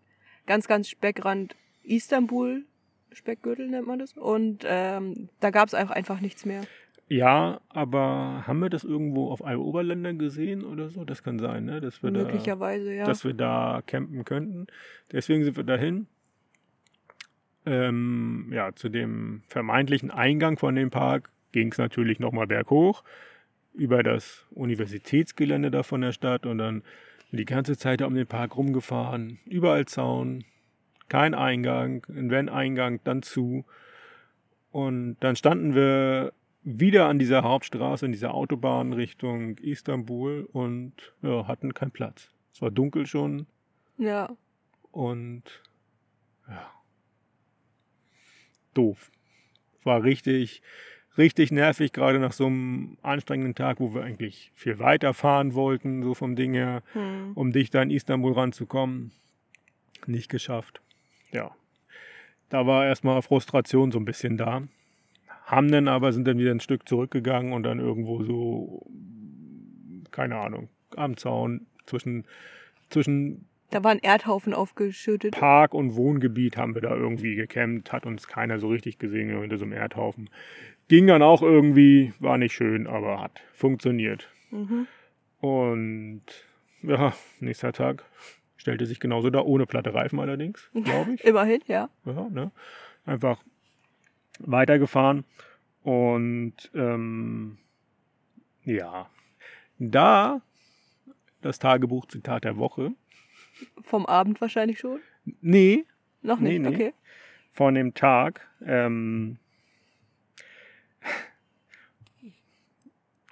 ganz, ganz Speckrand Istanbul. Speckgürtel nennt man das. Und ähm, da gab es auch einfach nichts mehr. Ja, aber haben wir das irgendwo auf einem Oberländer gesehen oder so? Das kann sein, ne? Dass wir, da, Möglicherweise, ja. dass wir da campen könnten. Deswegen sind wir dahin. Ähm, ja, zu dem vermeintlichen Eingang von dem Park ging es natürlich nochmal berghoch über das Universitätsgelände da von der Stadt und dann die ganze Zeit da um den Park rumgefahren. Überall Zaun, kein Eingang, und wenn Eingang, dann zu. Und dann standen wir wieder an dieser Hauptstraße, in dieser Autobahn Richtung Istanbul und ja, hatten keinen Platz. Es war dunkel schon ja. und ja, doof. War richtig, richtig nervig, gerade nach so einem anstrengenden Tag, wo wir eigentlich viel weiter fahren wollten, so vom Ding her, Hm. um dichter an Istanbul ranzukommen. Nicht geschafft. Ja. Da war erstmal Frustration so ein bisschen da. Haben dann aber, sind dann wieder ein Stück zurückgegangen und dann irgendwo so, keine Ahnung, am Zaun zwischen, zwischen Da war ein Erdhaufen aufgeschüttet. Park und Wohngebiet haben wir da irgendwie gecampt, hat uns keiner so richtig gesehen hinter so einem Erdhaufen. Ging dann auch irgendwie, war nicht schön, aber hat funktioniert. Mhm. Und ja, nächster Tag stellte sich genauso da, ohne platte Reifen allerdings, glaube ich. Immerhin, ja. Ja, ne? Einfach weitergefahren. Und ähm, ja, da das Tagebuch-Zitat der Woche. Vom Abend wahrscheinlich schon. Nee, Noch Nee, nicht, nee. okay. von dem Tag. Ähm,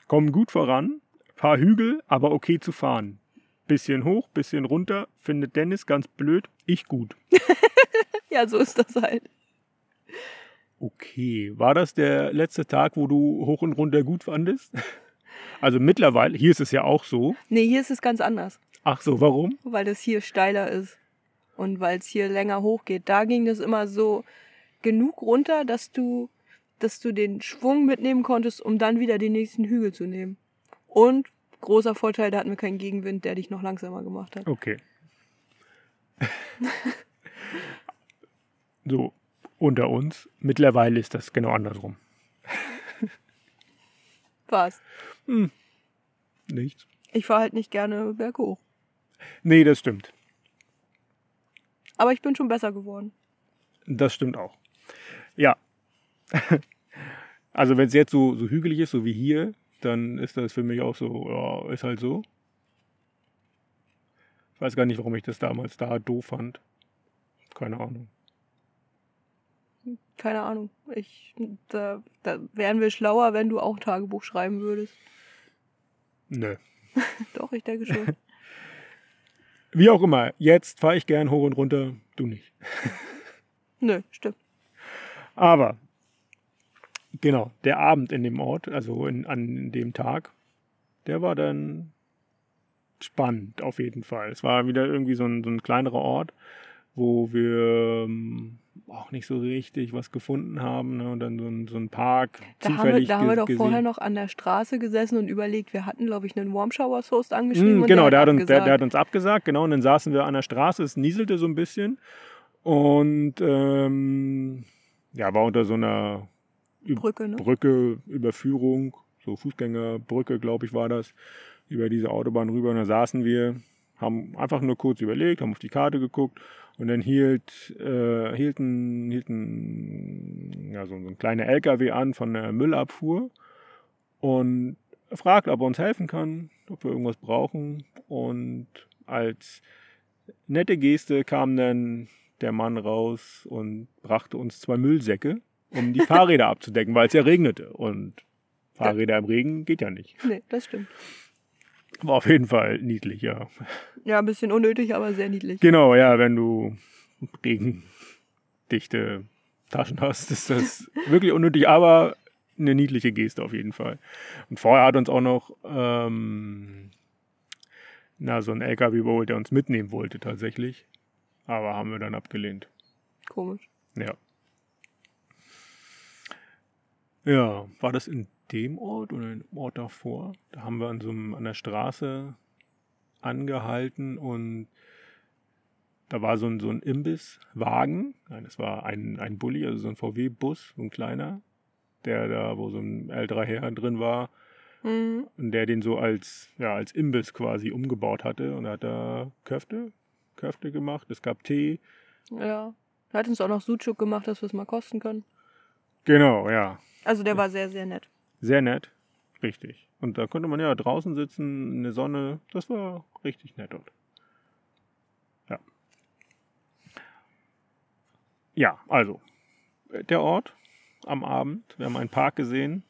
kommen gut voran, paar Hügel, aber okay zu fahren. Bisschen hoch, bisschen runter, findet Dennis ganz blöd, ich gut. Ja, so ist das halt. Okay, war das der letzte Tag, wo du hoch und runter gut fandest? Also mittlerweile, hier ist es ja auch so. Nee, hier ist es ganz anders. Ach so, warum? Weil das hier steiler ist. Und weil es hier länger hochgeht. Da ging das immer so genug runter, dass du, dass du den Schwung mitnehmen konntest, um dann wieder den nächsten Hügel zu nehmen. Und großer Vorteil, da hatten wir keinen Gegenwind, der dich noch langsamer gemacht hat. Okay. so, unter uns. Mittlerweile ist das genau andersrum. Was? Nichts. Ich fahre halt nicht gerne berghoch. Nee, das stimmt. Aber ich bin schon besser geworden. Das stimmt auch. Ja. Also wenn es jetzt so, so hügelig ist, so wie hier, dann ist das für mich auch so, ja, ist halt so. Ich weiß gar nicht, warum ich das damals da doof fand. Keine Ahnung. keine Ahnung. Ich, da, da wären wir schlauer, wenn du auch Tagebuch schreiben würdest. Nö. Doch, ich denke schon. Wie auch immer, jetzt fahre ich gern hoch und runter, du nicht. Nö, stimmt. Aber, genau, der Abend in dem Ort, also in, an dem Tag, der war dann spannend auf jeden Fall. Es war wieder irgendwie so ein, so ein kleinerer Ort, wo wir ähm, auch nicht so richtig was gefunden haben. Ne? Und dann so ein, so ein Park. Da haben wir, da haben wir doch vorher noch an der Straße gesessen und überlegt, wir hatten, glaube ich, einen Warm Shower Host angeschrieben. Mm, genau, der, der, hat uns, der, der, hat uns abgesagt, genau. Und dann saßen wir an der Straße, es nieselte so ein bisschen. Und ähm, ja, war unter so einer Brücke, ne? Brücke, Überführung, so Fußgängerbrücke, glaube ich, war das, über diese Autobahn rüber. Und da saßen wir, haben einfach nur kurz überlegt, haben auf die Karte geguckt und dann hielt, äh, hielten, hielten ja, so, so ein kleiner LKW an von der Müllabfuhr und fragt, ob er uns helfen kann, ob wir irgendwas brauchen. Und als nette Geste kam dann der Mann raus und brachte uns zwei Müllsäcke, um die Fahrräder abzudecken, weil es ja regnete. Und Fahrräder im Regen geht ja nicht. Nee, das stimmt. War auf jeden Fall niedlich, ja. Ja, ein bisschen unnötig, aber sehr niedlich. Genau, ja, wenn du regendichte Taschen hast, ist das wirklich unnötig, aber eine niedliche Geste auf jeden Fall. Und vorher hat uns auch noch ähm, na, so ein LKW überholt, der uns mitnehmen wollte tatsächlich. Aber haben wir dann abgelehnt. Komisch. Ja. Ja, war das in dem Ort oder im Ort davor? Da haben wir an so einem, an der Straße angehalten und da war so ein, so ein Imbisswagen. Nein, es war ein, ein Bulli, also so ein VW-Bus, so ein kleiner, der da, wo so ein älterer Herr drin war. Mhm. Und der den so als, ja, als Imbiss quasi umgebaut hatte. Und er hat da Köfte, Köfte gemacht. Es gab Tee. Ja. Er hat uns auch noch Sucuk gemacht, dass wir es mal kosten können. Genau, ja. Also der war sehr, sehr nett. Sehr nett. Richtig. Und da konnte man ja draußen sitzen, in der Sonne. Das war richtig nett dort. Ja. Ja, also. Der Ort am Abend. Wir haben einen Park gesehen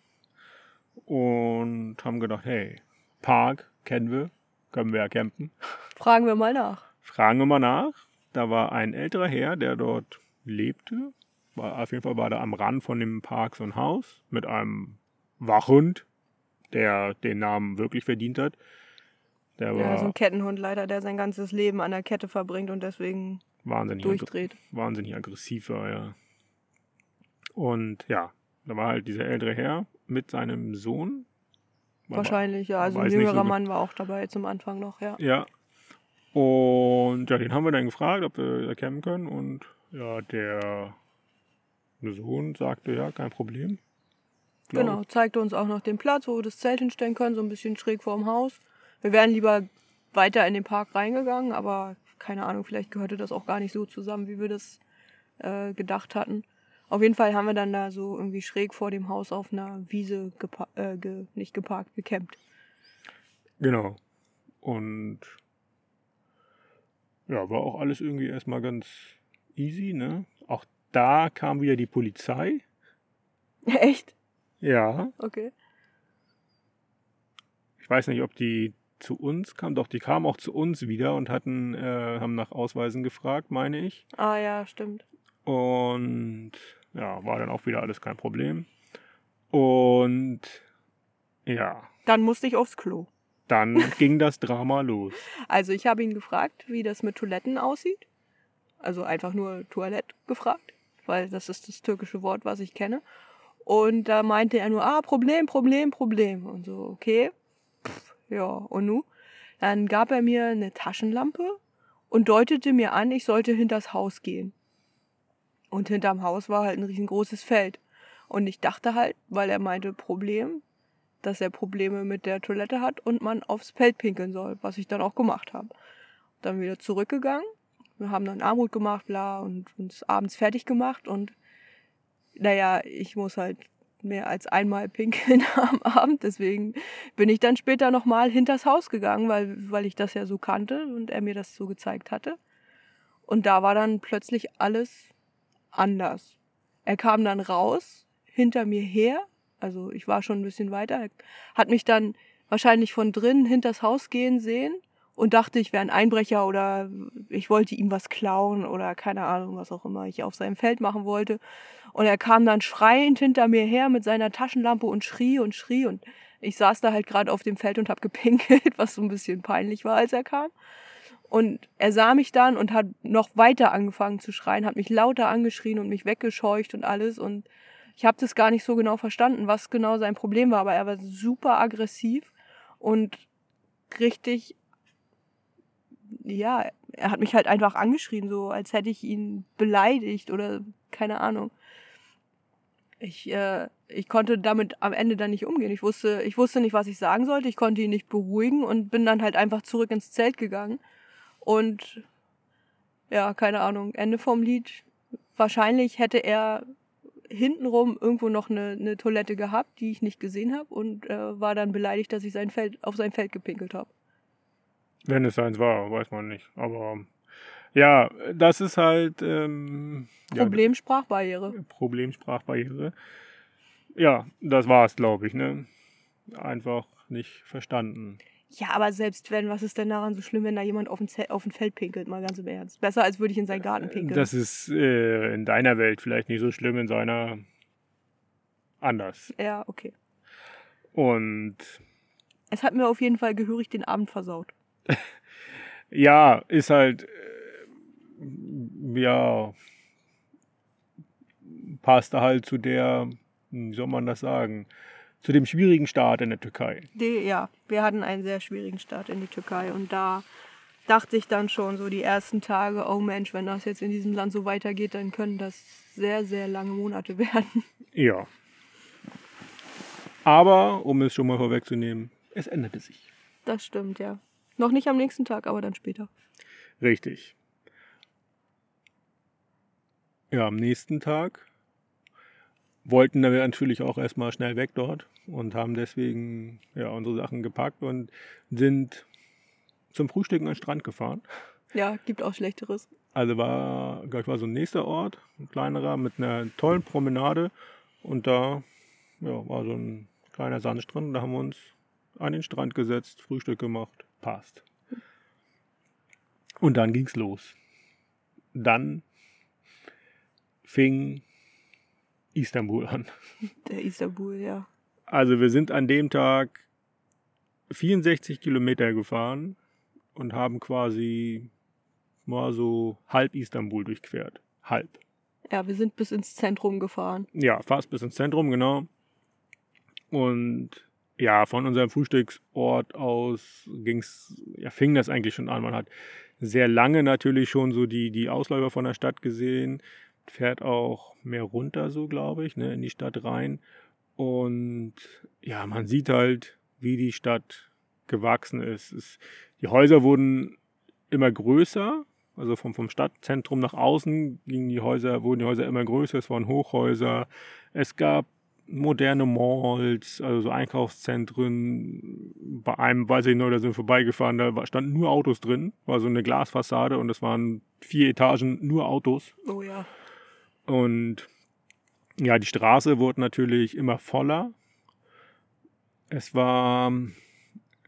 und haben gedacht, hey, Park kennen wir, können wir ja campen. Fragen wir mal nach. Fragen wir mal nach. Da war ein älterer Herr, der dort lebte. Auf jeden Fall war da am Rand von dem Park so ein Haus mit einem Wachhund, der den Namen wirklich verdient hat. Der war Ja, so ein Kettenhund leider, der sein ganzes Leben an der Kette verbringt und deswegen wahnsinnig, durchdreht. wahnsinnig aggressiv war, ja. Und ja, da war halt dieser ältere Herr mit seinem Sohn. Man Wahrscheinlich, ja. Also ein so jüngerer ge- Mann war auch dabei zum Anfang noch, ja. Ja. Und ja, den haben wir dann gefragt, ob wir erkennen können. Und ja, der Sohn sagte, ja, kein Problem. Glaub- Genau, zeigte uns auch noch den Platz, wo wir das Zelt hinstellen können, so ein bisschen schräg vorm Haus. Wir wären lieber weiter in den Park reingegangen, aber keine Ahnung, vielleicht gehörte das auch gar nicht so zusammen, wie wir das äh, gedacht hatten. Auf jeden Fall haben wir dann da so irgendwie schräg vor dem Haus auf einer Wiese gepa äh, ge nicht geparkt, gecampt. Genau. Und ja, war auch alles irgendwie erstmal ganz easy, ne? Auch da kam wieder die Polizei. Echt? Ja. Okay. Ich weiß nicht, ob die zu uns kam. Doch, die kamen auch zu uns wieder und hatten, äh, haben nach Ausweisen gefragt, meine ich. Ah ja, stimmt. Und ja, war dann auch wieder alles kein Problem. Und ja, Dann musste ich aufs Klo. dann ging das Drama los. Also ich habe ihn gefragt, wie das mit Toiletten aussieht. Also einfach nur Toilette gefragt, weil das ist das türkische Wort, was ich kenne. Und da meinte er nur, ah, Problem, Problem, Problem. Und so, okay. Pff, ja, und nu? Dann gab er mir eine Taschenlampe und deutete mir an, ich sollte hinters Haus gehen. Und hinterm Haus war halt ein riesengroßes Feld. Und ich dachte halt, weil er meinte Problem, dass er Probleme mit der Toilette hat und man aufs Feld pinkeln soll, was ich dann auch gemacht habe. Dann wieder zurückgegangen. Wir haben dann Armut gemacht, bla, und uns abends fertig gemacht und naja, ich muss halt mehr als einmal pinkeln am Abend, deswegen bin ich dann später nochmal hinters Haus gegangen, weil, weil ich das ja so kannte und er mir das so gezeigt hatte. Und da war dann plötzlich alles anders. er kam dann raus, hinter mir her, also ich war schon ein bisschen weiter, er hat mich dann wahrscheinlich von drinnen hinters Haus gehen sehen und dachte, ich wäre ein Einbrecher oder ich wollte ihm was klauen oder keine Ahnung, was auch immer ich auf seinem Feld machen wollte. Und er kam dann schreiend hinter mir her mit seiner Taschenlampe und schrie und schrie und ich saß da halt gerade auf dem Feld und hab gepinkelt, was so ein bisschen peinlich war, als er kam. Und er sah mich dann und hat noch weiter angefangen zu schreien, hat mich lauter angeschrien und mich weggescheucht und alles. Und ich habe das gar nicht so genau verstanden, was genau sein Problem war, aber er war super aggressiv und richtig ja, er hat mich halt einfach angeschrien, so als hätte ich ihn beleidigt oder keine Ahnung. Ich, äh, ich konnte damit am Ende dann nicht umgehen. Ich wusste, ich wusste nicht, was ich sagen sollte. Ich konnte ihn nicht beruhigen und bin dann halt einfach zurück ins Zelt gegangen. Und ja, keine Ahnung, Ende vom Lied. Wahrscheinlich hätte er hintenrum irgendwo noch eine, eine Toilette gehabt, die ich nicht gesehen habe und äh, war dann beleidigt, dass ich sein Feld, auf sein Feld gepinkelt habe. Wenn es eins war, weiß man nicht. Aber ja, das ist halt ähm, Problemsprachbarriere. Ja, Problemsprachbarriere. Ja, das war es, glaube ich. Ne? Einfach nicht verstanden. Ja, aber selbst wenn, was ist denn daran so schlimm, wenn da jemand auf ein, auf ein Feld pinkelt, mal ganz im Ernst? Besser, als würde ich in seinen Garten pinkeln. Das ist äh, in deiner Welt vielleicht nicht so schlimm, in seiner anders. Ja, okay. Und es hat mir auf jeden Fall gehörig den Abend versaut. ja, ist halt, äh, ja, passte halt zu der, wie soll man das sagen, zu dem schwierigen Start in der Türkei. Die, ja, wir hatten einen sehr schwierigen Start in die Türkei und da dachte ich dann schon so die ersten Tage, oh Mensch, wenn das jetzt in diesem Land so weitergeht, dann können das sehr, sehr lange Monate werden. Ja. Aber, um es schon mal vorwegzunehmen, es änderte sich. Das stimmt, ja. Noch nicht am nächsten Tag, aber dann später. Richtig. Ja, am nächsten Tag wollten wir natürlich auch erstmal schnell weg dort und haben deswegen ja, unsere Sachen gepackt und sind zum Frühstück an den Strand gefahren. Ja, gibt auch Schlechteres. Also war, ich, war so ein nächster Ort, ein kleinerer, mit einer tollen Promenade. Und da ja, war so ein kleiner Sandstrand. Und da haben wir uns an den Strand gesetzt, Frühstück gemacht passt. Und dann ging's los. Dann fing Istanbul an. Der Istanbul, ja. Also wir sind an dem Tag 64 Kilometer gefahren und haben quasi mal so halb Istanbul durchquert. Halb. Ja, wir sind bis ins Zentrum gefahren. Ja, fast bis ins Zentrum, genau. Und ja, von unserem Frühstücksort aus ging's, ja, fing das eigentlich schon an. Man hat sehr lange natürlich schon so die, die Ausläufer von der Stadt gesehen, fährt auch mehr runter, so glaube ich, ne, in die Stadt rein. Und ja, man sieht halt, wie die Stadt gewachsen ist. Es, die Häuser wurden immer größer, also vom, vom Stadtzentrum nach außen gingen die Häuser, wurden die Häuser immer größer, es waren Hochhäuser. Es gab moderne Malls, also so Einkaufszentren. Bei einem, weiß ich noch, da sind wir vorbeigefahren, da standen nur Autos drin. War so eine Glasfassade und es waren vier Etagen nur Autos. Oh ja. Und ja, die Straße wurde natürlich immer voller. Es war,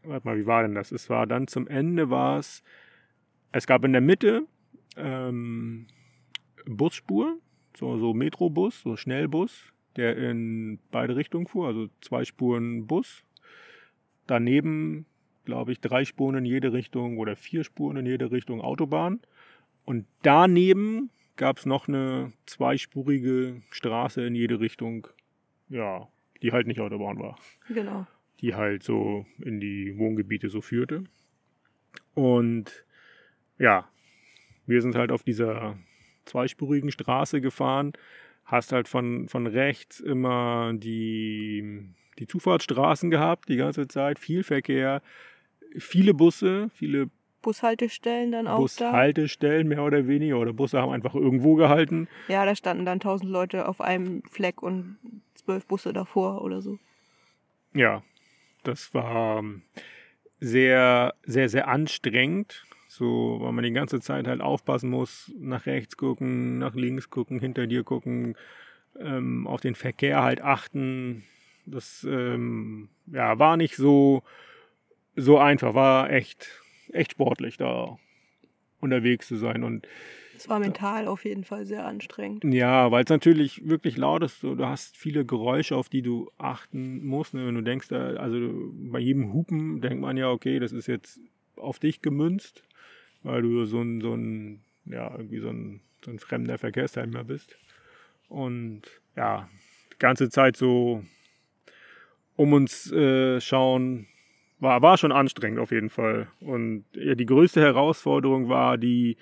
warte mal, wie war denn das? Es war dann zum Ende war es, es gab in der Mitte ähm, Busspur, so, so Metrobus, so Schnellbus der in beide Richtungen fuhr, also zwei Spuren Bus. Daneben, glaube ich, drei Spuren in jede Richtung oder vier Spuren in jede Richtung Autobahn. Und daneben gab es noch eine zweispurige Straße in jede Richtung, ja, die halt nicht Autobahn war. Genau. Die halt so in die Wohngebiete so führte. Und ja, wir sind halt auf dieser zweispurigen Straße gefahren hast halt von, von rechts immer die, die Zufahrtsstraßen gehabt, die ganze Zeit, viel Verkehr, viele Busse, viele Bushaltestellen dann auch Bushaltestellen mehr oder weniger oder Busse haben einfach irgendwo gehalten. Ja, da standen dann tausend Leute auf einem Fleck und zwölf Busse davor oder so. Ja, das war sehr, sehr, sehr anstrengend. So, weil man die ganze Zeit halt aufpassen muss, nach rechts gucken, nach links gucken, hinter dir gucken, ähm, auf den Verkehr halt achten. Das ähm, ja, war nicht so, so einfach, war echt, echt sportlich da unterwegs zu sein. Und Es war mental auf jeden Fall sehr anstrengend. ja, weil es natürlich wirklich laut ist. So, du hast viele Geräusche, auf die du achten musst. Ne? Wenn du denkst, äh, also bei jedem Hupen denkt man ja, okay, das ist jetzt auf dich gemünzt, weil du so ein, so ein ja, irgendwie so ein, so ein fremder Verkehrsteilnehmer bist. Und ja, die ganze Zeit so um uns äh, schauen, war, war schon anstrengend auf jeden Fall. Und ja, die größte Herausforderung war die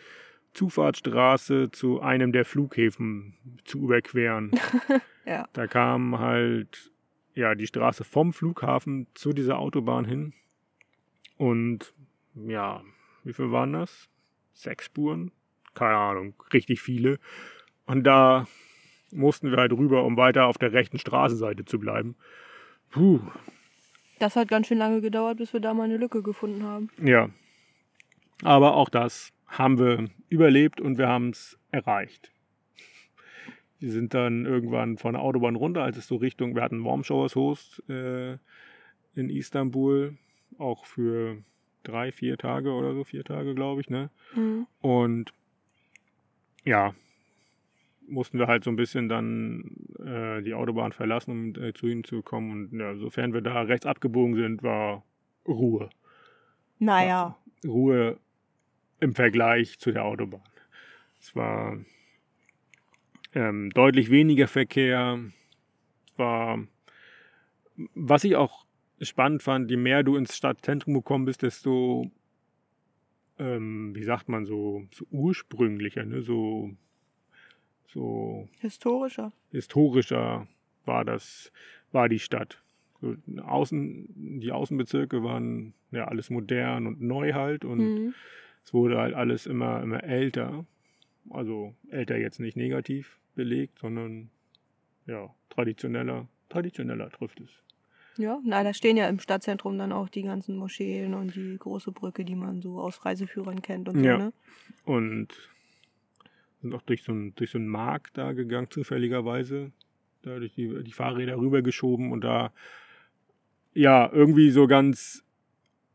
Zufahrtsstraße zu einem der Flughäfen zu überqueren. Ja. Da kam halt ja die Straße vom Flughafen zu dieser Autobahn hin. Und ja, wie viel waren das? Sechs Spuren? Keine Ahnung, richtig viele. Und da mussten wir halt rüber, um weiter auf der rechten Straßenseite zu bleiben. Puh, Das hat ganz schön lange gedauert, bis wir da mal eine Lücke gefunden haben. ja. Aber auch das haben wir überlebt und wir haben es erreicht. Wir sind dann irgendwann von der Autobahn runter, als es so Richtung, wir hatten Warm Showers Host äh, in Istanbul, auch für drei, vier Tage oder so, vier Tage, glaube ich, ne? Mhm. Und ja, mussten wir halt so ein bisschen dann äh, die Autobahn verlassen, um äh, zu ihnen zu kommen. Und ja, sofern wir da rechts abgebogen sind, war Ruhe. Naja, Ruhe im Vergleich zu der Autobahn. Es war ähm, deutlich weniger Verkehr. Es war, was ich auch spannend fand, je mehr du ins Stadtzentrum gekommen bist, desto, ähm, wie sagt man, so, so ursprünglicher, ne? so, so historischer. historischer war das, war die Stadt. So, Außen, die Außenbezirke waren ja alles modern und neu halt und Mhm. es wurde halt alles immer, immer älter. Also älter jetzt nicht negativ belegt, sondern ja, traditioneller, traditioneller trifft es. Ja, na, da stehen ja im Stadtzentrum dann auch die ganzen Moscheen und die große Brücke, die man so aus Reiseführern kennt und so, Ja. ne? Und sind auch durch so einen, durch so einen Markt da gegangen, zufälligerweise. Da durch die, die Fahrräder rübergeschoben und da ja irgendwie so ganz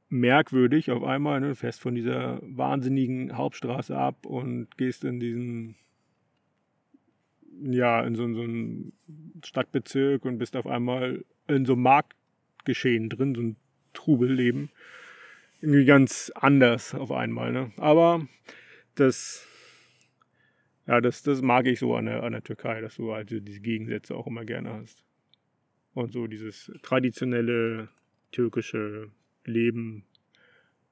merkwürdig auf einmal, ne, fährst von dieser wahnsinnigen Hauptstraße ab und gehst in diesen ja, in so, so einen Stadtbezirk und bist auf einmal in so einem Marktgeschehen drin, so ein Trubelleben. Irgendwie ganz anders auf einmal, ne? Aber das, ja, das, das mag ich so an der, an der Türkei, dass du halt diese Gegensätze auch immer gerne hast. Und so dieses traditionelle türkische Leben,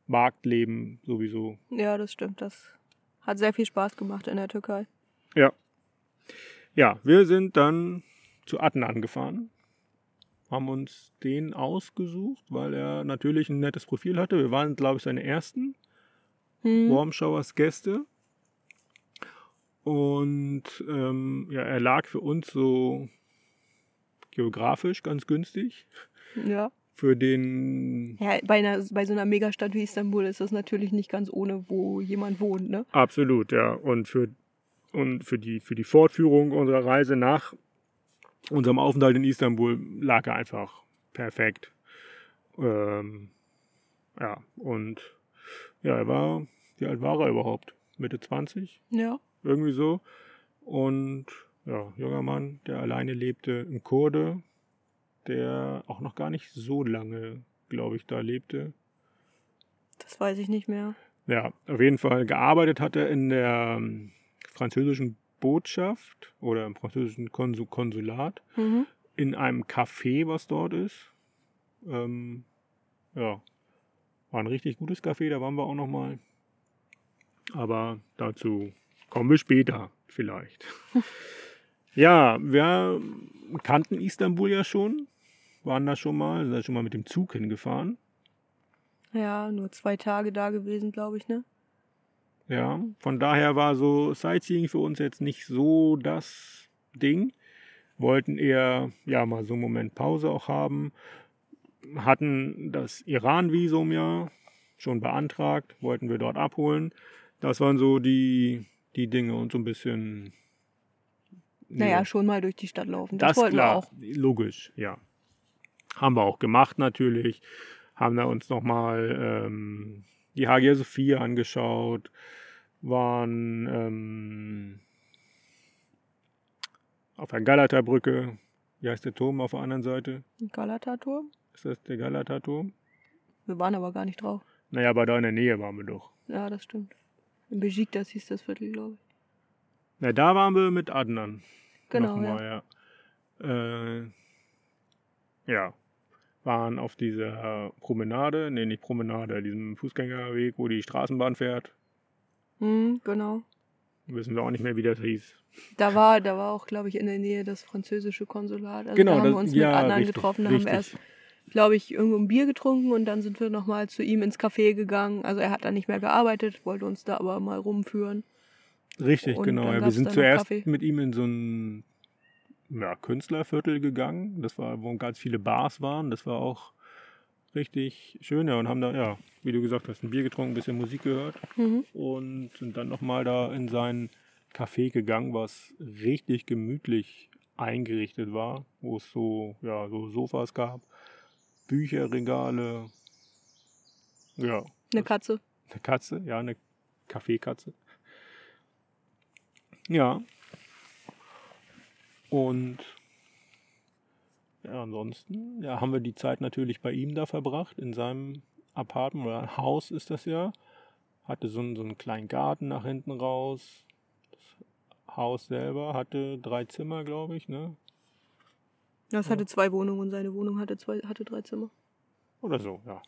Marktleben sowieso. Ja, das stimmt. Das hat sehr viel Spaß gemacht in der Türkei. Ja. Ja, wir sind dann zu Adnan gefahren, haben uns den ausgesucht, weil er natürlich ein nettes Profil hatte. Wir waren, glaube ich, seine ersten Hm. Warm Showers Gäste. Und ähm, ja, er lag für uns so geografisch ganz günstig. Ja. Für den Ja, bei, einer, bei so einer Megastadt wie Istanbul ist das natürlich nicht ganz ohne, wo jemand wohnt, ne? Absolut, ja. Und für, und für, die, für die Fortführung unserer Reise nach unserem Aufenthalt in Istanbul lag er einfach perfekt. Ähm, ja, und ja, er war, wie alt war er überhaupt? Mitte 20? Ja. Irgendwie so. Und ja, junger Mann, der alleine lebte, ein Kurde, der auch noch gar nicht so lange, glaube ich, da lebte. Das weiß ich nicht mehr. Ja, auf jeden Fall gearbeitet hat er in der ähm, französischen Botschaft oder im französischen Konsul Konsulat Mhm. in einem Café, was dort ist. Ähm, ja, war ein richtig gutes Café, da waren wir auch noch mal. Aber dazu kommen wir später vielleicht. ja, wir kannten Istanbul ja schon, waren da schon mal, sind da schon mal mit dem Zug hingefahren. Ja, nur zwei Tage da gewesen, glaube ich, ne? Ja, von daher war so Sightseeing für uns jetzt nicht so das Ding. Wollten eher ja mal so einen Moment Pause auch haben. Hatten das Iran-Visum ja schon beantragt, wollten wir dort abholen. Das waren so die, die Dinge und so ein bisschen Naja, Nee. schon mal durch die Stadt laufen. Das, Das, wollten klar, wir auch. logisch, ja. Haben wir auch gemacht natürlich. Haben da uns nochmal ähm, die Hagia Sophia angeschaut. Waren ähm, auf der Galata-Brücke. Wie heißt der Turm auf der anderen Seite? Galata-Turm? Ist das der Galata-Turm? Wir waren aber gar nicht drauf. Naja, aber da in der Nähe waren wir doch. Ja, das stimmt. In Besiktas hieß das Viertel, glaube ich. Na, da waren wir mit Adnan. Genau, Nochmal, ja. Äh, ja. Waren auf dieser Promenade, nee, nicht Promenade, diesem Fußgängerweg, wo die Straßenbahn fährt. Hm, genau. Wissen wir auch nicht mehr, wie das hieß. Da war, da war auch, glaube ich, in der Nähe das französische Konsulat. Also Genau, da haben das- wir uns ja, mit anderen richtig, getroffen. Da haben wir richtig. erst, glaube ich, irgendwo ein Bier getrunken und dann sind wir nochmal zu ihm ins Café gegangen. Also er hat da nicht mehr gearbeitet, wollte uns da aber mal rumführen. Richtig, Und genau. Ja, wir sind zuerst Kaffee. mit ihm in so ein ja, Künstlerviertel gegangen. Das war, wo ganz viele Bars waren. Das war auch richtig schön. Ja, und haben da, ja, wie du gesagt hast, ein Bier getrunken, ein bisschen Musik gehört. Mhm. und sind dann nochmal da in sein Café gegangen, was richtig gemütlich eingerichtet war, wo es so, ja, so Sofas gab, Bücherregale, ja, Eine Katze. eine Katze, ja, eine Kaffeekatze. Ja. Und ja, ansonsten ja, haben wir die Zeit natürlich bei ihm da verbracht, in seinem Apartment oder Haus ist das ja. Hatte so einen, so einen kleinen Garten nach hinten raus. Das Haus selber hatte drei Zimmer, glaube ich, ne? Das Ja. hatte zwei Wohnungen und seine Wohnung hatte, zwei, hatte drei Zimmer. Oder so, ja.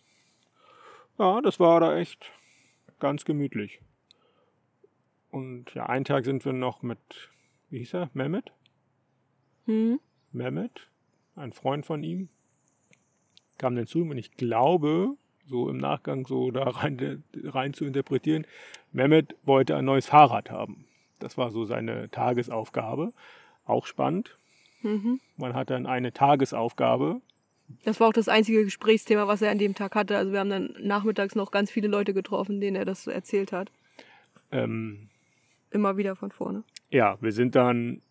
Ja, das war da echt ganz gemütlich. Und ja, einen Tag sind wir noch mit, wie hieß er? Mehmet? Mhm. Mehmet, ein Freund von ihm, kam dann zu ihm und ich glaube, so im Nachgang so da rein, rein zu interpretieren, Mehmet wollte ein neues Fahrrad haben. Das war so seine Tagesaufgabe. Auch spannend. Mhm. Man hat dann eine Tagesaufgabe. Das war auch das einzige Gesprächsthema, was er an dem Tag hatte. Also wir haben dann nachmittags noch ganz viele Leute getroffen, denen er das so erzählt hat. Ähm, Immer wieder von vorne. ja, wir sind dann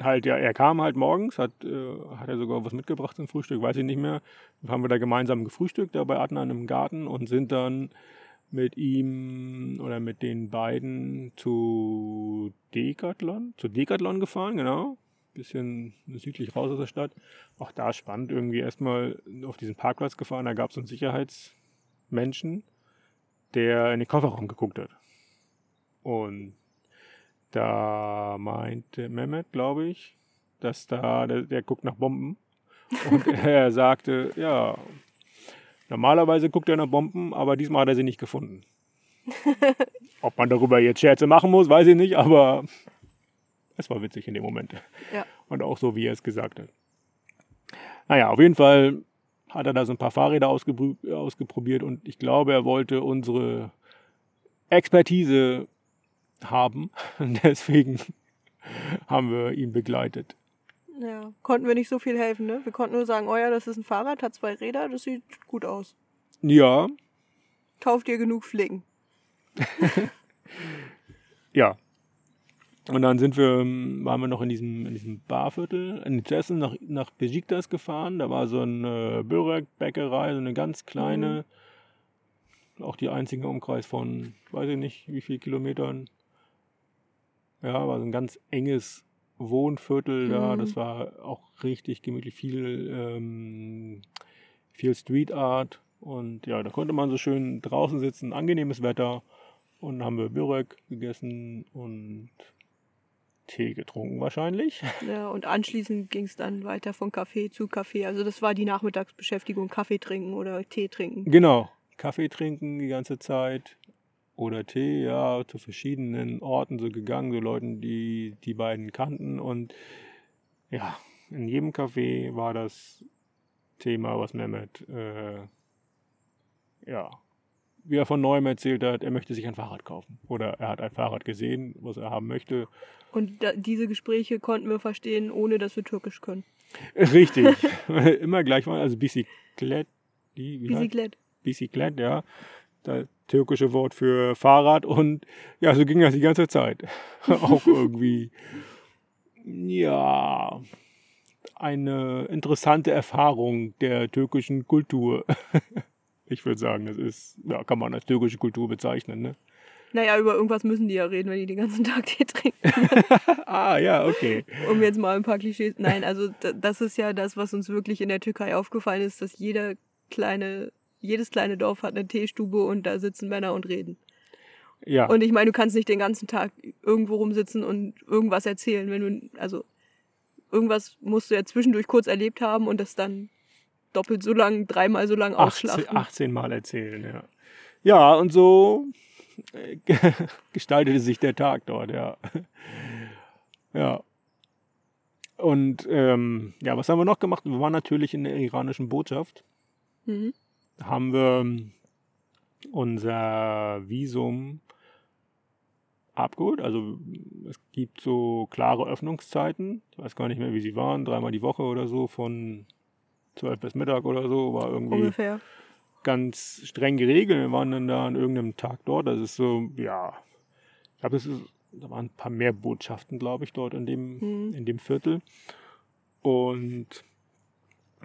halt, ja, er kam halt morgens, hat, äh, hat er sogar was mitgebracht zum Frühstück, weiß ich nicht mehr. Dann haben wir da gemeinsam gefrühstückt, da bei Adnan im Garten und sind dann mit ihm oder mit den beiden zu Decathlon, zu Decathlon gefahren, genau. Bisschen südlich raus aus der Stadt. Auch da spannend, irgendwie erstmal auf diesen Parkplatz gefahren, da gab es einen Sicherheitsmenschen, der in den Kofferraum geguckt hat. Und da meinte Mehmet, glaube ich, dass da, der, der guckt nach Bomben. Und er sagte, ja, normalerweise guckt er nach Bomben, aber diesmal hat er sie nicht gefunden. Ob man darüber jetzt Scherze machen muss, weiß ich nicht, aber es war witzig in dem Moment. Ja. Und auch so, wie er es gesagt hat. Naja, auf jeden Fall hat er da so ein paar Fahrräder ausgeprobiert und ich glaube, er wollte unsere Expertise haben. Und deswegen haben wir ihn begleitet. Ja, konnten wir nicht so viel helfen, ne? Wir konnten nur sagen, oh ja, das ist ein Fahrrad, hat zwei Räder, das sieht gut aus. Ja, Kauft ihr genug Flicken. ja. Und dann sind wir, ähm, waren wir noch in diesem, in diesem Barviertel, in zuerst nach, nach Besiktas gefahren. Da war so eine Börek-Bäckerei, so eine ganz kleine, auch die einzige Umkreis von, weiß ich nicht, wie viel Kilometern. Ja, war so ein ganz enges Wohnviertel da. Mhm. Das war auch richtig gemütlich, viel, ähm, viel Street Art. Und ja, da konnte man so schön draußen sitzen, angenehmes Wetter. Und dann haben wir Börek gegessen und Tee getrunken wahrscheinlich. Ja, und anschließend ging es dann weiter von Café zu Café. Also das war die Nachmittagsbeschäftigung, Kaffee trinken oder Tee trinken. Genau, Kaffee trinken die ganze Zeit oder Tee, ja, zu verschiedenen Orten so gegangen, so Leuten, die die beiden kannten. Und ja, in jedem Café war das Thema, was Mehmet, äh, ja, wie er von neuem erzählt hat, er möchte sich ein Fahrrad kaufen. Oder er hat ein Fahrrad gesehen, was er haben möchte. Und da, diese Gespräche konnten wir verstehen, ohne dass wir Türkisch können. Richtig, immer gleich mal, also Bicyclet, die, wie heißt- Bicyclette. Bicyclet, ja. Das türkische Wort für Fahrrad und ja, so ging das die ganze Zeit. Auch irgendwie, ja, eine interessante Erfahrung der türkischen Kultur. ich würde sagen, das ist, ja, kann man als türkische Kultur bezeichnen, ne? Naja, über irgendwas müssen die ja reden, wenn die den ganzen Tag Tee trinken. ah, ja, okay. Um jetzt mal ein paar Klischees. Nein, also das ist ja das, was uns wirklich in der Türkei aufgefallen ist, dass jeder kleine, jedes kleine Dorf hat eine Teestube und da sitzen Männer und reden. Ja, Und ich meine, du kannst nicht den ganzen Tag irgendwo rumsitzen und irgendwas erzählen, wenn du, also irgendwas musst du ja zwischendurch kurz erlebt haben und das dann doppelt so lang, dreimal so lang 18, ausschlachten. 18 Mal erzählen, ja. Ja, und so äh, gestaltete sich der Tag dort, ja. Ja. Und ähm, ja, was haben wir noch gemacht? Wir waren natürlich in der iranischen Botschaft. Mhm. Haben wir ähm, unser Visum abgeholt. Also es gibt so klare Öffnungszeiten. Ich weiß gar nicht mehr, wie sie waren. Dreimal die Woche oder so, von 12 bis Mittag oder so. War irgendwie Ungefähr. ganz streng geregelt. Wir waren dann da an irgendeinem Tag dort. Das ist so, ja, ich glaube, ist, da waren ein paar mehr Botschaften, glaube ich, dort in dem, Mhm. in dem Viertel. Und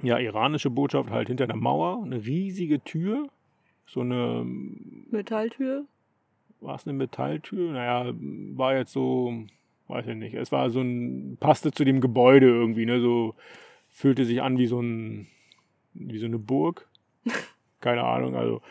ja, iranische Botschaft halt hinter der Mauer, eine riesige Tür, so eine, Metalltür. war es eine Metalltür? Naja, war jetzt so, weiß ich nicht, es war so ein, passte zu dem Gebäude irgendwie, ne, so, fühlte sich an wie so ein, wie so eine Burg. Keine Ahnung, also,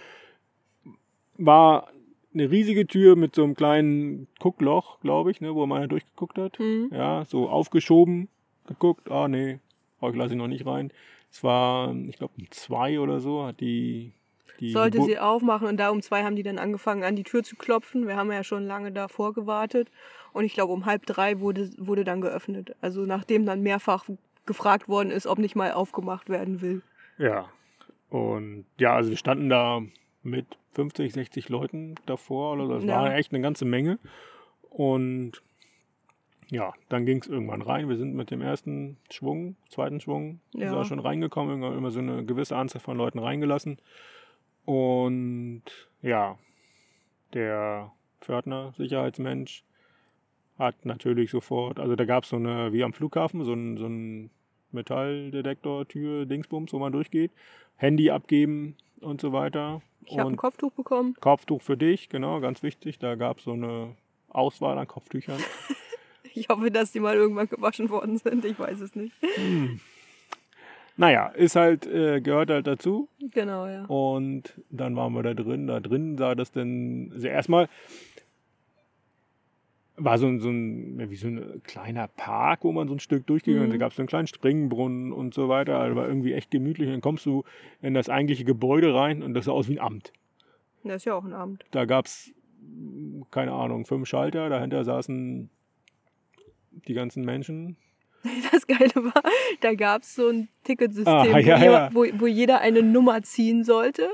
war eine riesige Tür mit so einem kleinen Guckloch, glaube ich, ne, wo man ja durchgeguckt hat. Mhm. Ja, so aufgeschoben, geguckt, ah nee, euch lasse ich noch nicht rein. Es war, ich glaube, um zwei oder so hat die. die Sollte Bo- sie aufmachen und da um zwei haben die dann angefangen an die Tür zu klopfen. Wir haben ja schon lange davor gewartet und ich glaube um halb drei wurde, wurde dann geöffnet. Also nachdem dann mehrfach gefragt worden ist, ob nicht mal aufgemacht werden will. Ja. Und ja, also wir standen da mit 50, 60 Leuten davor oder so. Das Ja. war echt eine ganze Menge. Und ja, dann ging es irgendwann rein. Wir sind mit dem ersten Schwung, zweiten Schwung, Ja. da schon reingekommen, irgendwann immer so eine gewisse Anzahl von Leuten reingelassen. Und ja, der Pförtner, Sicherheitsmensch, hat natürlich sofort, also da gab es so eine, wie am Flughafen, so ein, so ein Metalldetektor-Tür, Dingsbums, wo man durchgeht. Handy abgeben und so weiter. Ich habe ein Kopftuch bekommen. Kopftuch für dich, genau, ganz wichtig. Da gab es so eine Auswahl an Kopftüchern. Ich hoffe, dass die mal irgendwann gewaschen worden sind. Ich weiß es nicht. naja, ist halt, äh, gehört halt dazu. Genau, ja. Und dann waren wir da drin. Da drin sah das dann, also erstmal war so ein, so ein, wie so ein kleiner Park, wo man so ein Stück durchgegangen ist. Mhm. Da gab es so einen kleinen Springbrunnen und so weiter. Also war irgendwie echt gemütlich. Und dann kommst du in das eigentliche Gebäude rein und das sah aus wie ein Amt. Das ist ja auch ein Abend. Da gab es, keine Ahnung, fünf Schalter. Dahinter saßen die ganzen Menschen. Das Geile war, da gab es so ein Ticketsystem, Ah, ja, ja. Wo, wo jeder eine Nummer ziehen sollte.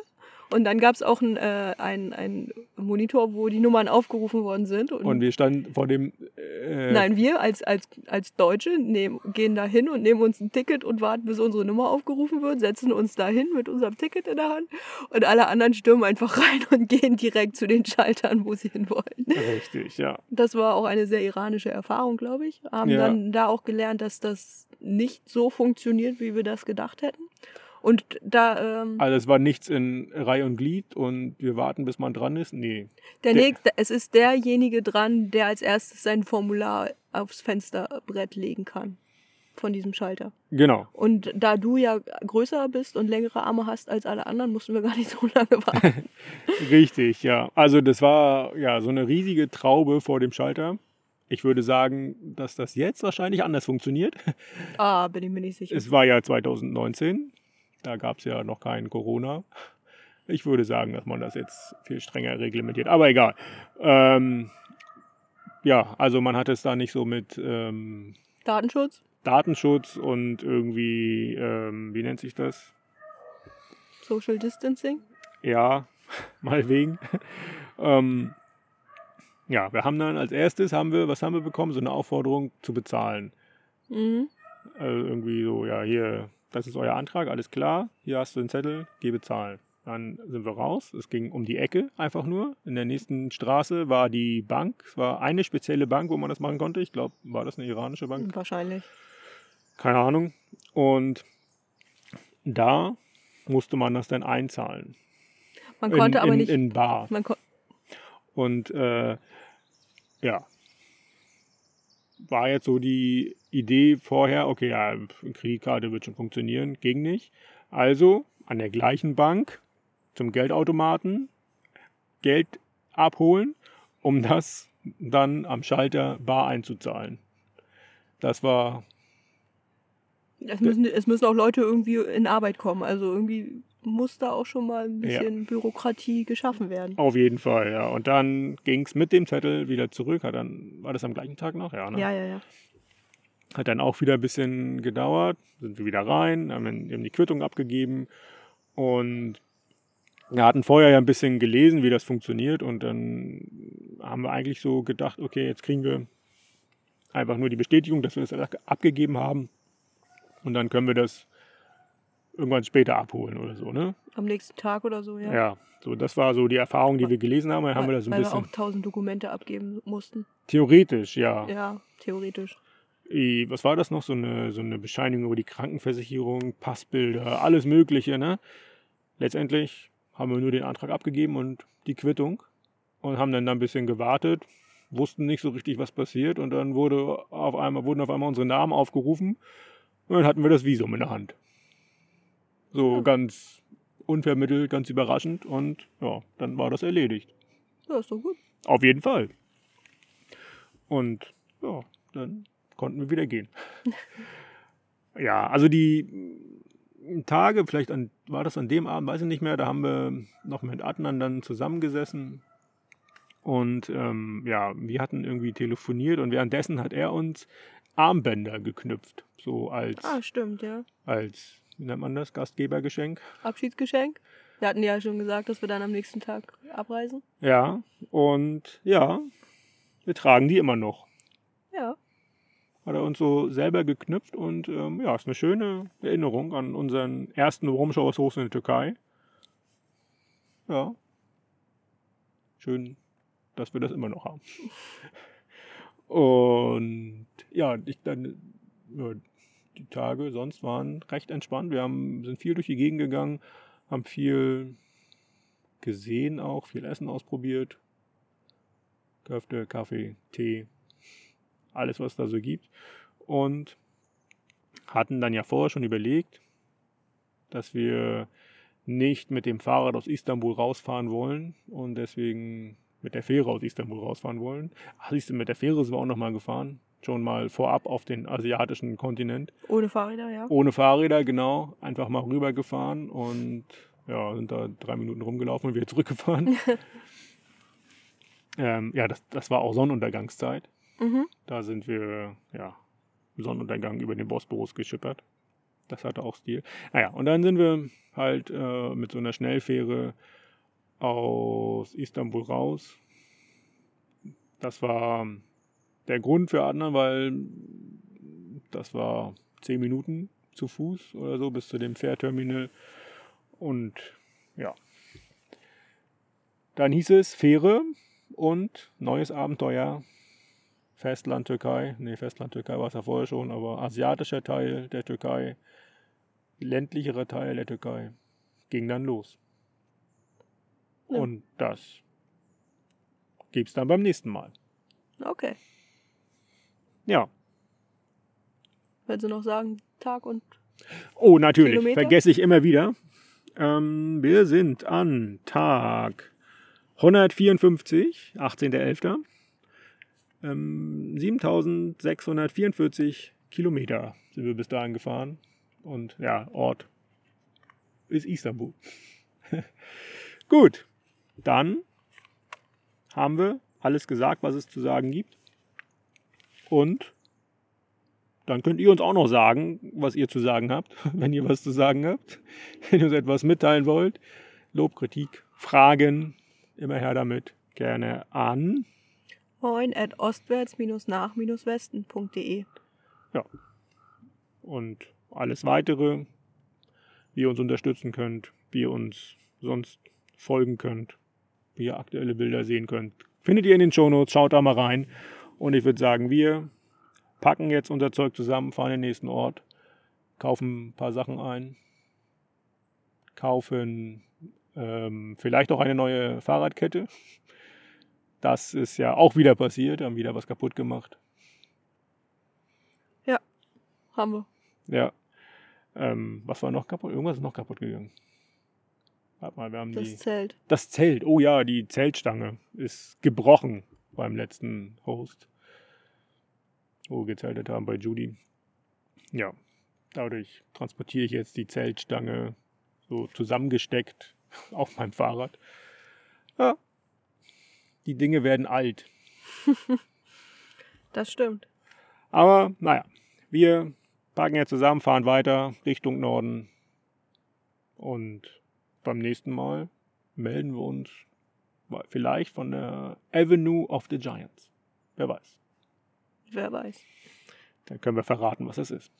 Und dann gab es auch ein, äh, ein, ein Monitor, wo die Nummern aufgerufen worden sind. Und, Und wir standen vor dem. Äh, nein, wir als, als, als Deutsche nehmen, gehen da hin und nehmen uns ein Ticket und warten, bis unsere Nummer aufgerufen wird, setzen uns da hin mit unserem Ticket in der Hand. Und alle anderen stürmen einfach rein und gehen direkt zu den Schaltern, wo sie hin wollen. Richtig, ja. Das war auch eine sehr iranische Erfahrung, glaube ich. Haben Ja. dann da auch gelernt, dass das nicht so funktioniert, wie wir das gedacht hätten. Und da ähm, Also es war nichts in Reihe und Glied und wir warten, bis man dran ist. Nee. der der- nächste, es ist derjenige dran, der als erstes sein Formular aufs Fensterbrett legen kann von diesem Schalter. Genau. Und da du ja größer bist und längere Arme hast als alle anderen, mussten wir gar nicht so lange warten. Richtig, ja. Also das war ja so eine riesige Traube vor dem Schalter. Ich würde sagen, dass das jetzt wahrscheinlich anders funktioniert. ah, bin ich mir nicht sicher. Es war ja 2019. Da gab es ja noch kein Corona. Ich würde sagen, dass man das jetzt viel strenger reglementiert. Aber egal. Ähm, ja, also man hat es da nicht so mit ähm, Datenschutz? Datenschutz und irgendwie, ähm, wie nennt sich das? Social Distancing? Ja, mal wegen. ähm, ja, wir haben dann als erstes haben wir, was haben wir bekommen? So eine Aufforderung zu bezahlen. Mhm. Also irgendwie so, ja, hier, das ist euer Antrag, alles klar. Hier hast du den Zettel, geh bezahlen. Dann sind wir raus. Es ging um die Ecke einfach nur. In der nächsten Straße war die Bank. Es war eine spezielle Bank, wo man das machen konnte. Ich glaube, war das eine iranische Bank? Wahrscheinlich. Keine Ahnung. Und da musste man das dann einzahlen. Man konnte in, aber in, nicht. In Bar. man Und äh, ja, war jetzt so die Idee vorher, okay, ja, Kreditkarte wird schon funktionieren, ging nicht. Also an der gleichen Bank zum Geldautomaten Geld abholen, um das dann am Schalter bar einzuzahlen. Das war, es, müssen, es müssen auch Leute irgendwie in Arbeit kommen. Also irgendwie muss da auch schon mal ein Ja. bisschen Bürokratie geschaffen werden. auf jeden Fall, ja. Und dann ging es mit dem Zettel wieder zurück. Hat dann, war das am gleichen Tag noch? Ja, ne? Ja, ja, ja. Hat dann auch wieder ein bisschen gedauert. Sind wir wieder rein, haben dann eben die Quittung abgegeben und wir hatten vorher ja ein bisschen gelesen, wie das funktioniert und dann haben wir eigentlich so gedacht, okay, jetzt kriegen wir einfach nur die Bestätigung, dass wir das abgegeben haben und dann können wir das irgendwann später abholen oder so, ne? Am nächsten Tag oder so, ja. Ja, so das war so die Erfahrung, die wir gelesen haben. Dann haben wir weil das ein weil wir bisschen auch tausend Dokumente abgeben mussten. theoretisch, ja. Ja, theoretisch. Was war das noch? So eine, so eine Bescheinigung über die Krankenversicherung, Passbilder, alles Mögliche. Ne? Letztendlich haben wir nur den Antrag abgegeben und die Quittung und haben dann da ein bisschen gewartet, wussten nicht so richtig, was passiert und dann wurde auf einmal, wurden auf einmal unsere Namen aufgerufen und dann hatten wir das Visum in der Hand. So Ja. ganz unvermittelt, ganz überraschend und ja, dann war das erledigt. Ja, ist doch gut. Auf jeden Fall. Und ja, dann konnten wir wieder gehen. ja, also die Tage, vielleicht an, war das an dem Abend, weiß ich nicht mehr, da haben wir noch mit Adnan dann zusammengesessen. Und ähm, ja, wir hatten irgendwie telefoniert und währenddessen hat er uns Armbänder geknüpft. So als, Ah, stimmt, ja. als wie nennt man das, Gastgebergeschenk. Abschiedsgeschenk. Wir hatten ja schon gesagt, dass wir dann am nächsten Tag abreisen. Ja, und ja, wir tragen die immer noch. Ja. hat er uns so selber geknüpft und ähm, ja, ist eine schöne Erinnerung an unseren ersten Rumschau aus Hochs in der Türkei. Ja. Schön, dass wir das immer noch haben. Und ja, ich dann ja, die Tage sonst waren recht entspannt. Wir haben, sind viel durch die Gegend gegangen, haben viel gesehen auch, viel Essen ausprobiert. Köfte, Kaffee, Tee, alles, was da so gibt. Und hatten dann ja vorher schon überlegt, dass wir nicht mit dem Fahrrad aus Istanbul rausfahren wollen und deswegen mit der Fähre aus Istanbul rausfahren wollen. Ach, siehst du, mit der Fähre sind wir auch nochmal gefahren. Schon mal vorab auf den asiatischen Kontinent. Ohne Fahrräder, ja. Ohne Fahrräder, genau. Einfach mal rübergefahren und ja, sind da drei Minuten rumgelaufen und wieder zurückgefahren. ähm, ja, das, das war auch Sonnenuntergangszeit. Mhm. Da sind wir, ja, Sonnenuntergang über den Bosporus geschippert. Das hatte auch Stil. Naja, und dann sind wir halt äh, mit so einer Schnellfähre aus Istanbul raus. Das war der Grund für Adnan, weil das war zehn Minuten zu Fuß oder so bis zu dem Fährterminal. Und ja, dann hieß es Fähre und neues Abenteuer Festland Türkei, nee, Festland Türkei war es ja vorher schon, aber asiatischer Teil der Türkei, ländlicherer Teil der Türkei, ging dann los. Ja. Und das gibt's dann beim nächsten Mal. Okay. Ja. Willst du noch sagen, Tag und. Oh, natürlich, Kilometer? vergesse ich immer wieder. Ähm, wir sind an Tag 154, 18.11. Ähm, 7644 Kilometer sind wir bis dahin gefahren. Und ja, Ort ist Istanbul. Gut, dann haben wir alles gesagt, was es zu sagen gibt. Und dann könnt ihr uns auch noch sagen, was ihr zu sagen habt, wenn ihr was zu sagen habt. Wenn ihr uns etwas mitteilen wollt. Lob, Kritik, Fragen, immer her damit. Gerne an. Moin at ostwärts-nach-westen.de. Und alles weitere, wie ihr uns unterstützen könnt, wie ihr uns sonst folgen könnt, wie ihr aktuelle Bilder sehen könnt. Findet ihr in den Shownotes, schaut da mal rein. Und ich würde sagen, wir packen jetzt unser Zeug zusammen, fahren in den nächsten Ort, kaufen ein paar Sachen ein, kaufen ähm, vielleicht auch eine neue Fahrradkette. Das ist ja auch wieder passiert, haben wieder was kaputt gemacht. Haben wir. Ja. Ähm, was war noch kaputt? Irgendwas ist noch kaputt gegangen. Warte mal, wir haben Das die. Zelt. Das Zelt. Oh ja, die Zeltstange ist gebrochen beim letzten Host. Wo wir gezeltet haben bei Judy. Ja. Dadurch transportiere ich jetzt die Zeltstange so zusammengesteckt auf meinem Fahrrad. Ja. Die Dinge werden alt. Das stimmt. Aber naja, wir packen jetzt zusammen, fahren weiter Richtung Norden. Und beim nächsten Mal melden wir uns vielleicht von der Avenue of the Giants. Wer weiß. Wer weiß. Dann können wir verraten, was es ist.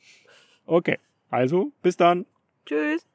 Okay, also bis dann. Tschüss.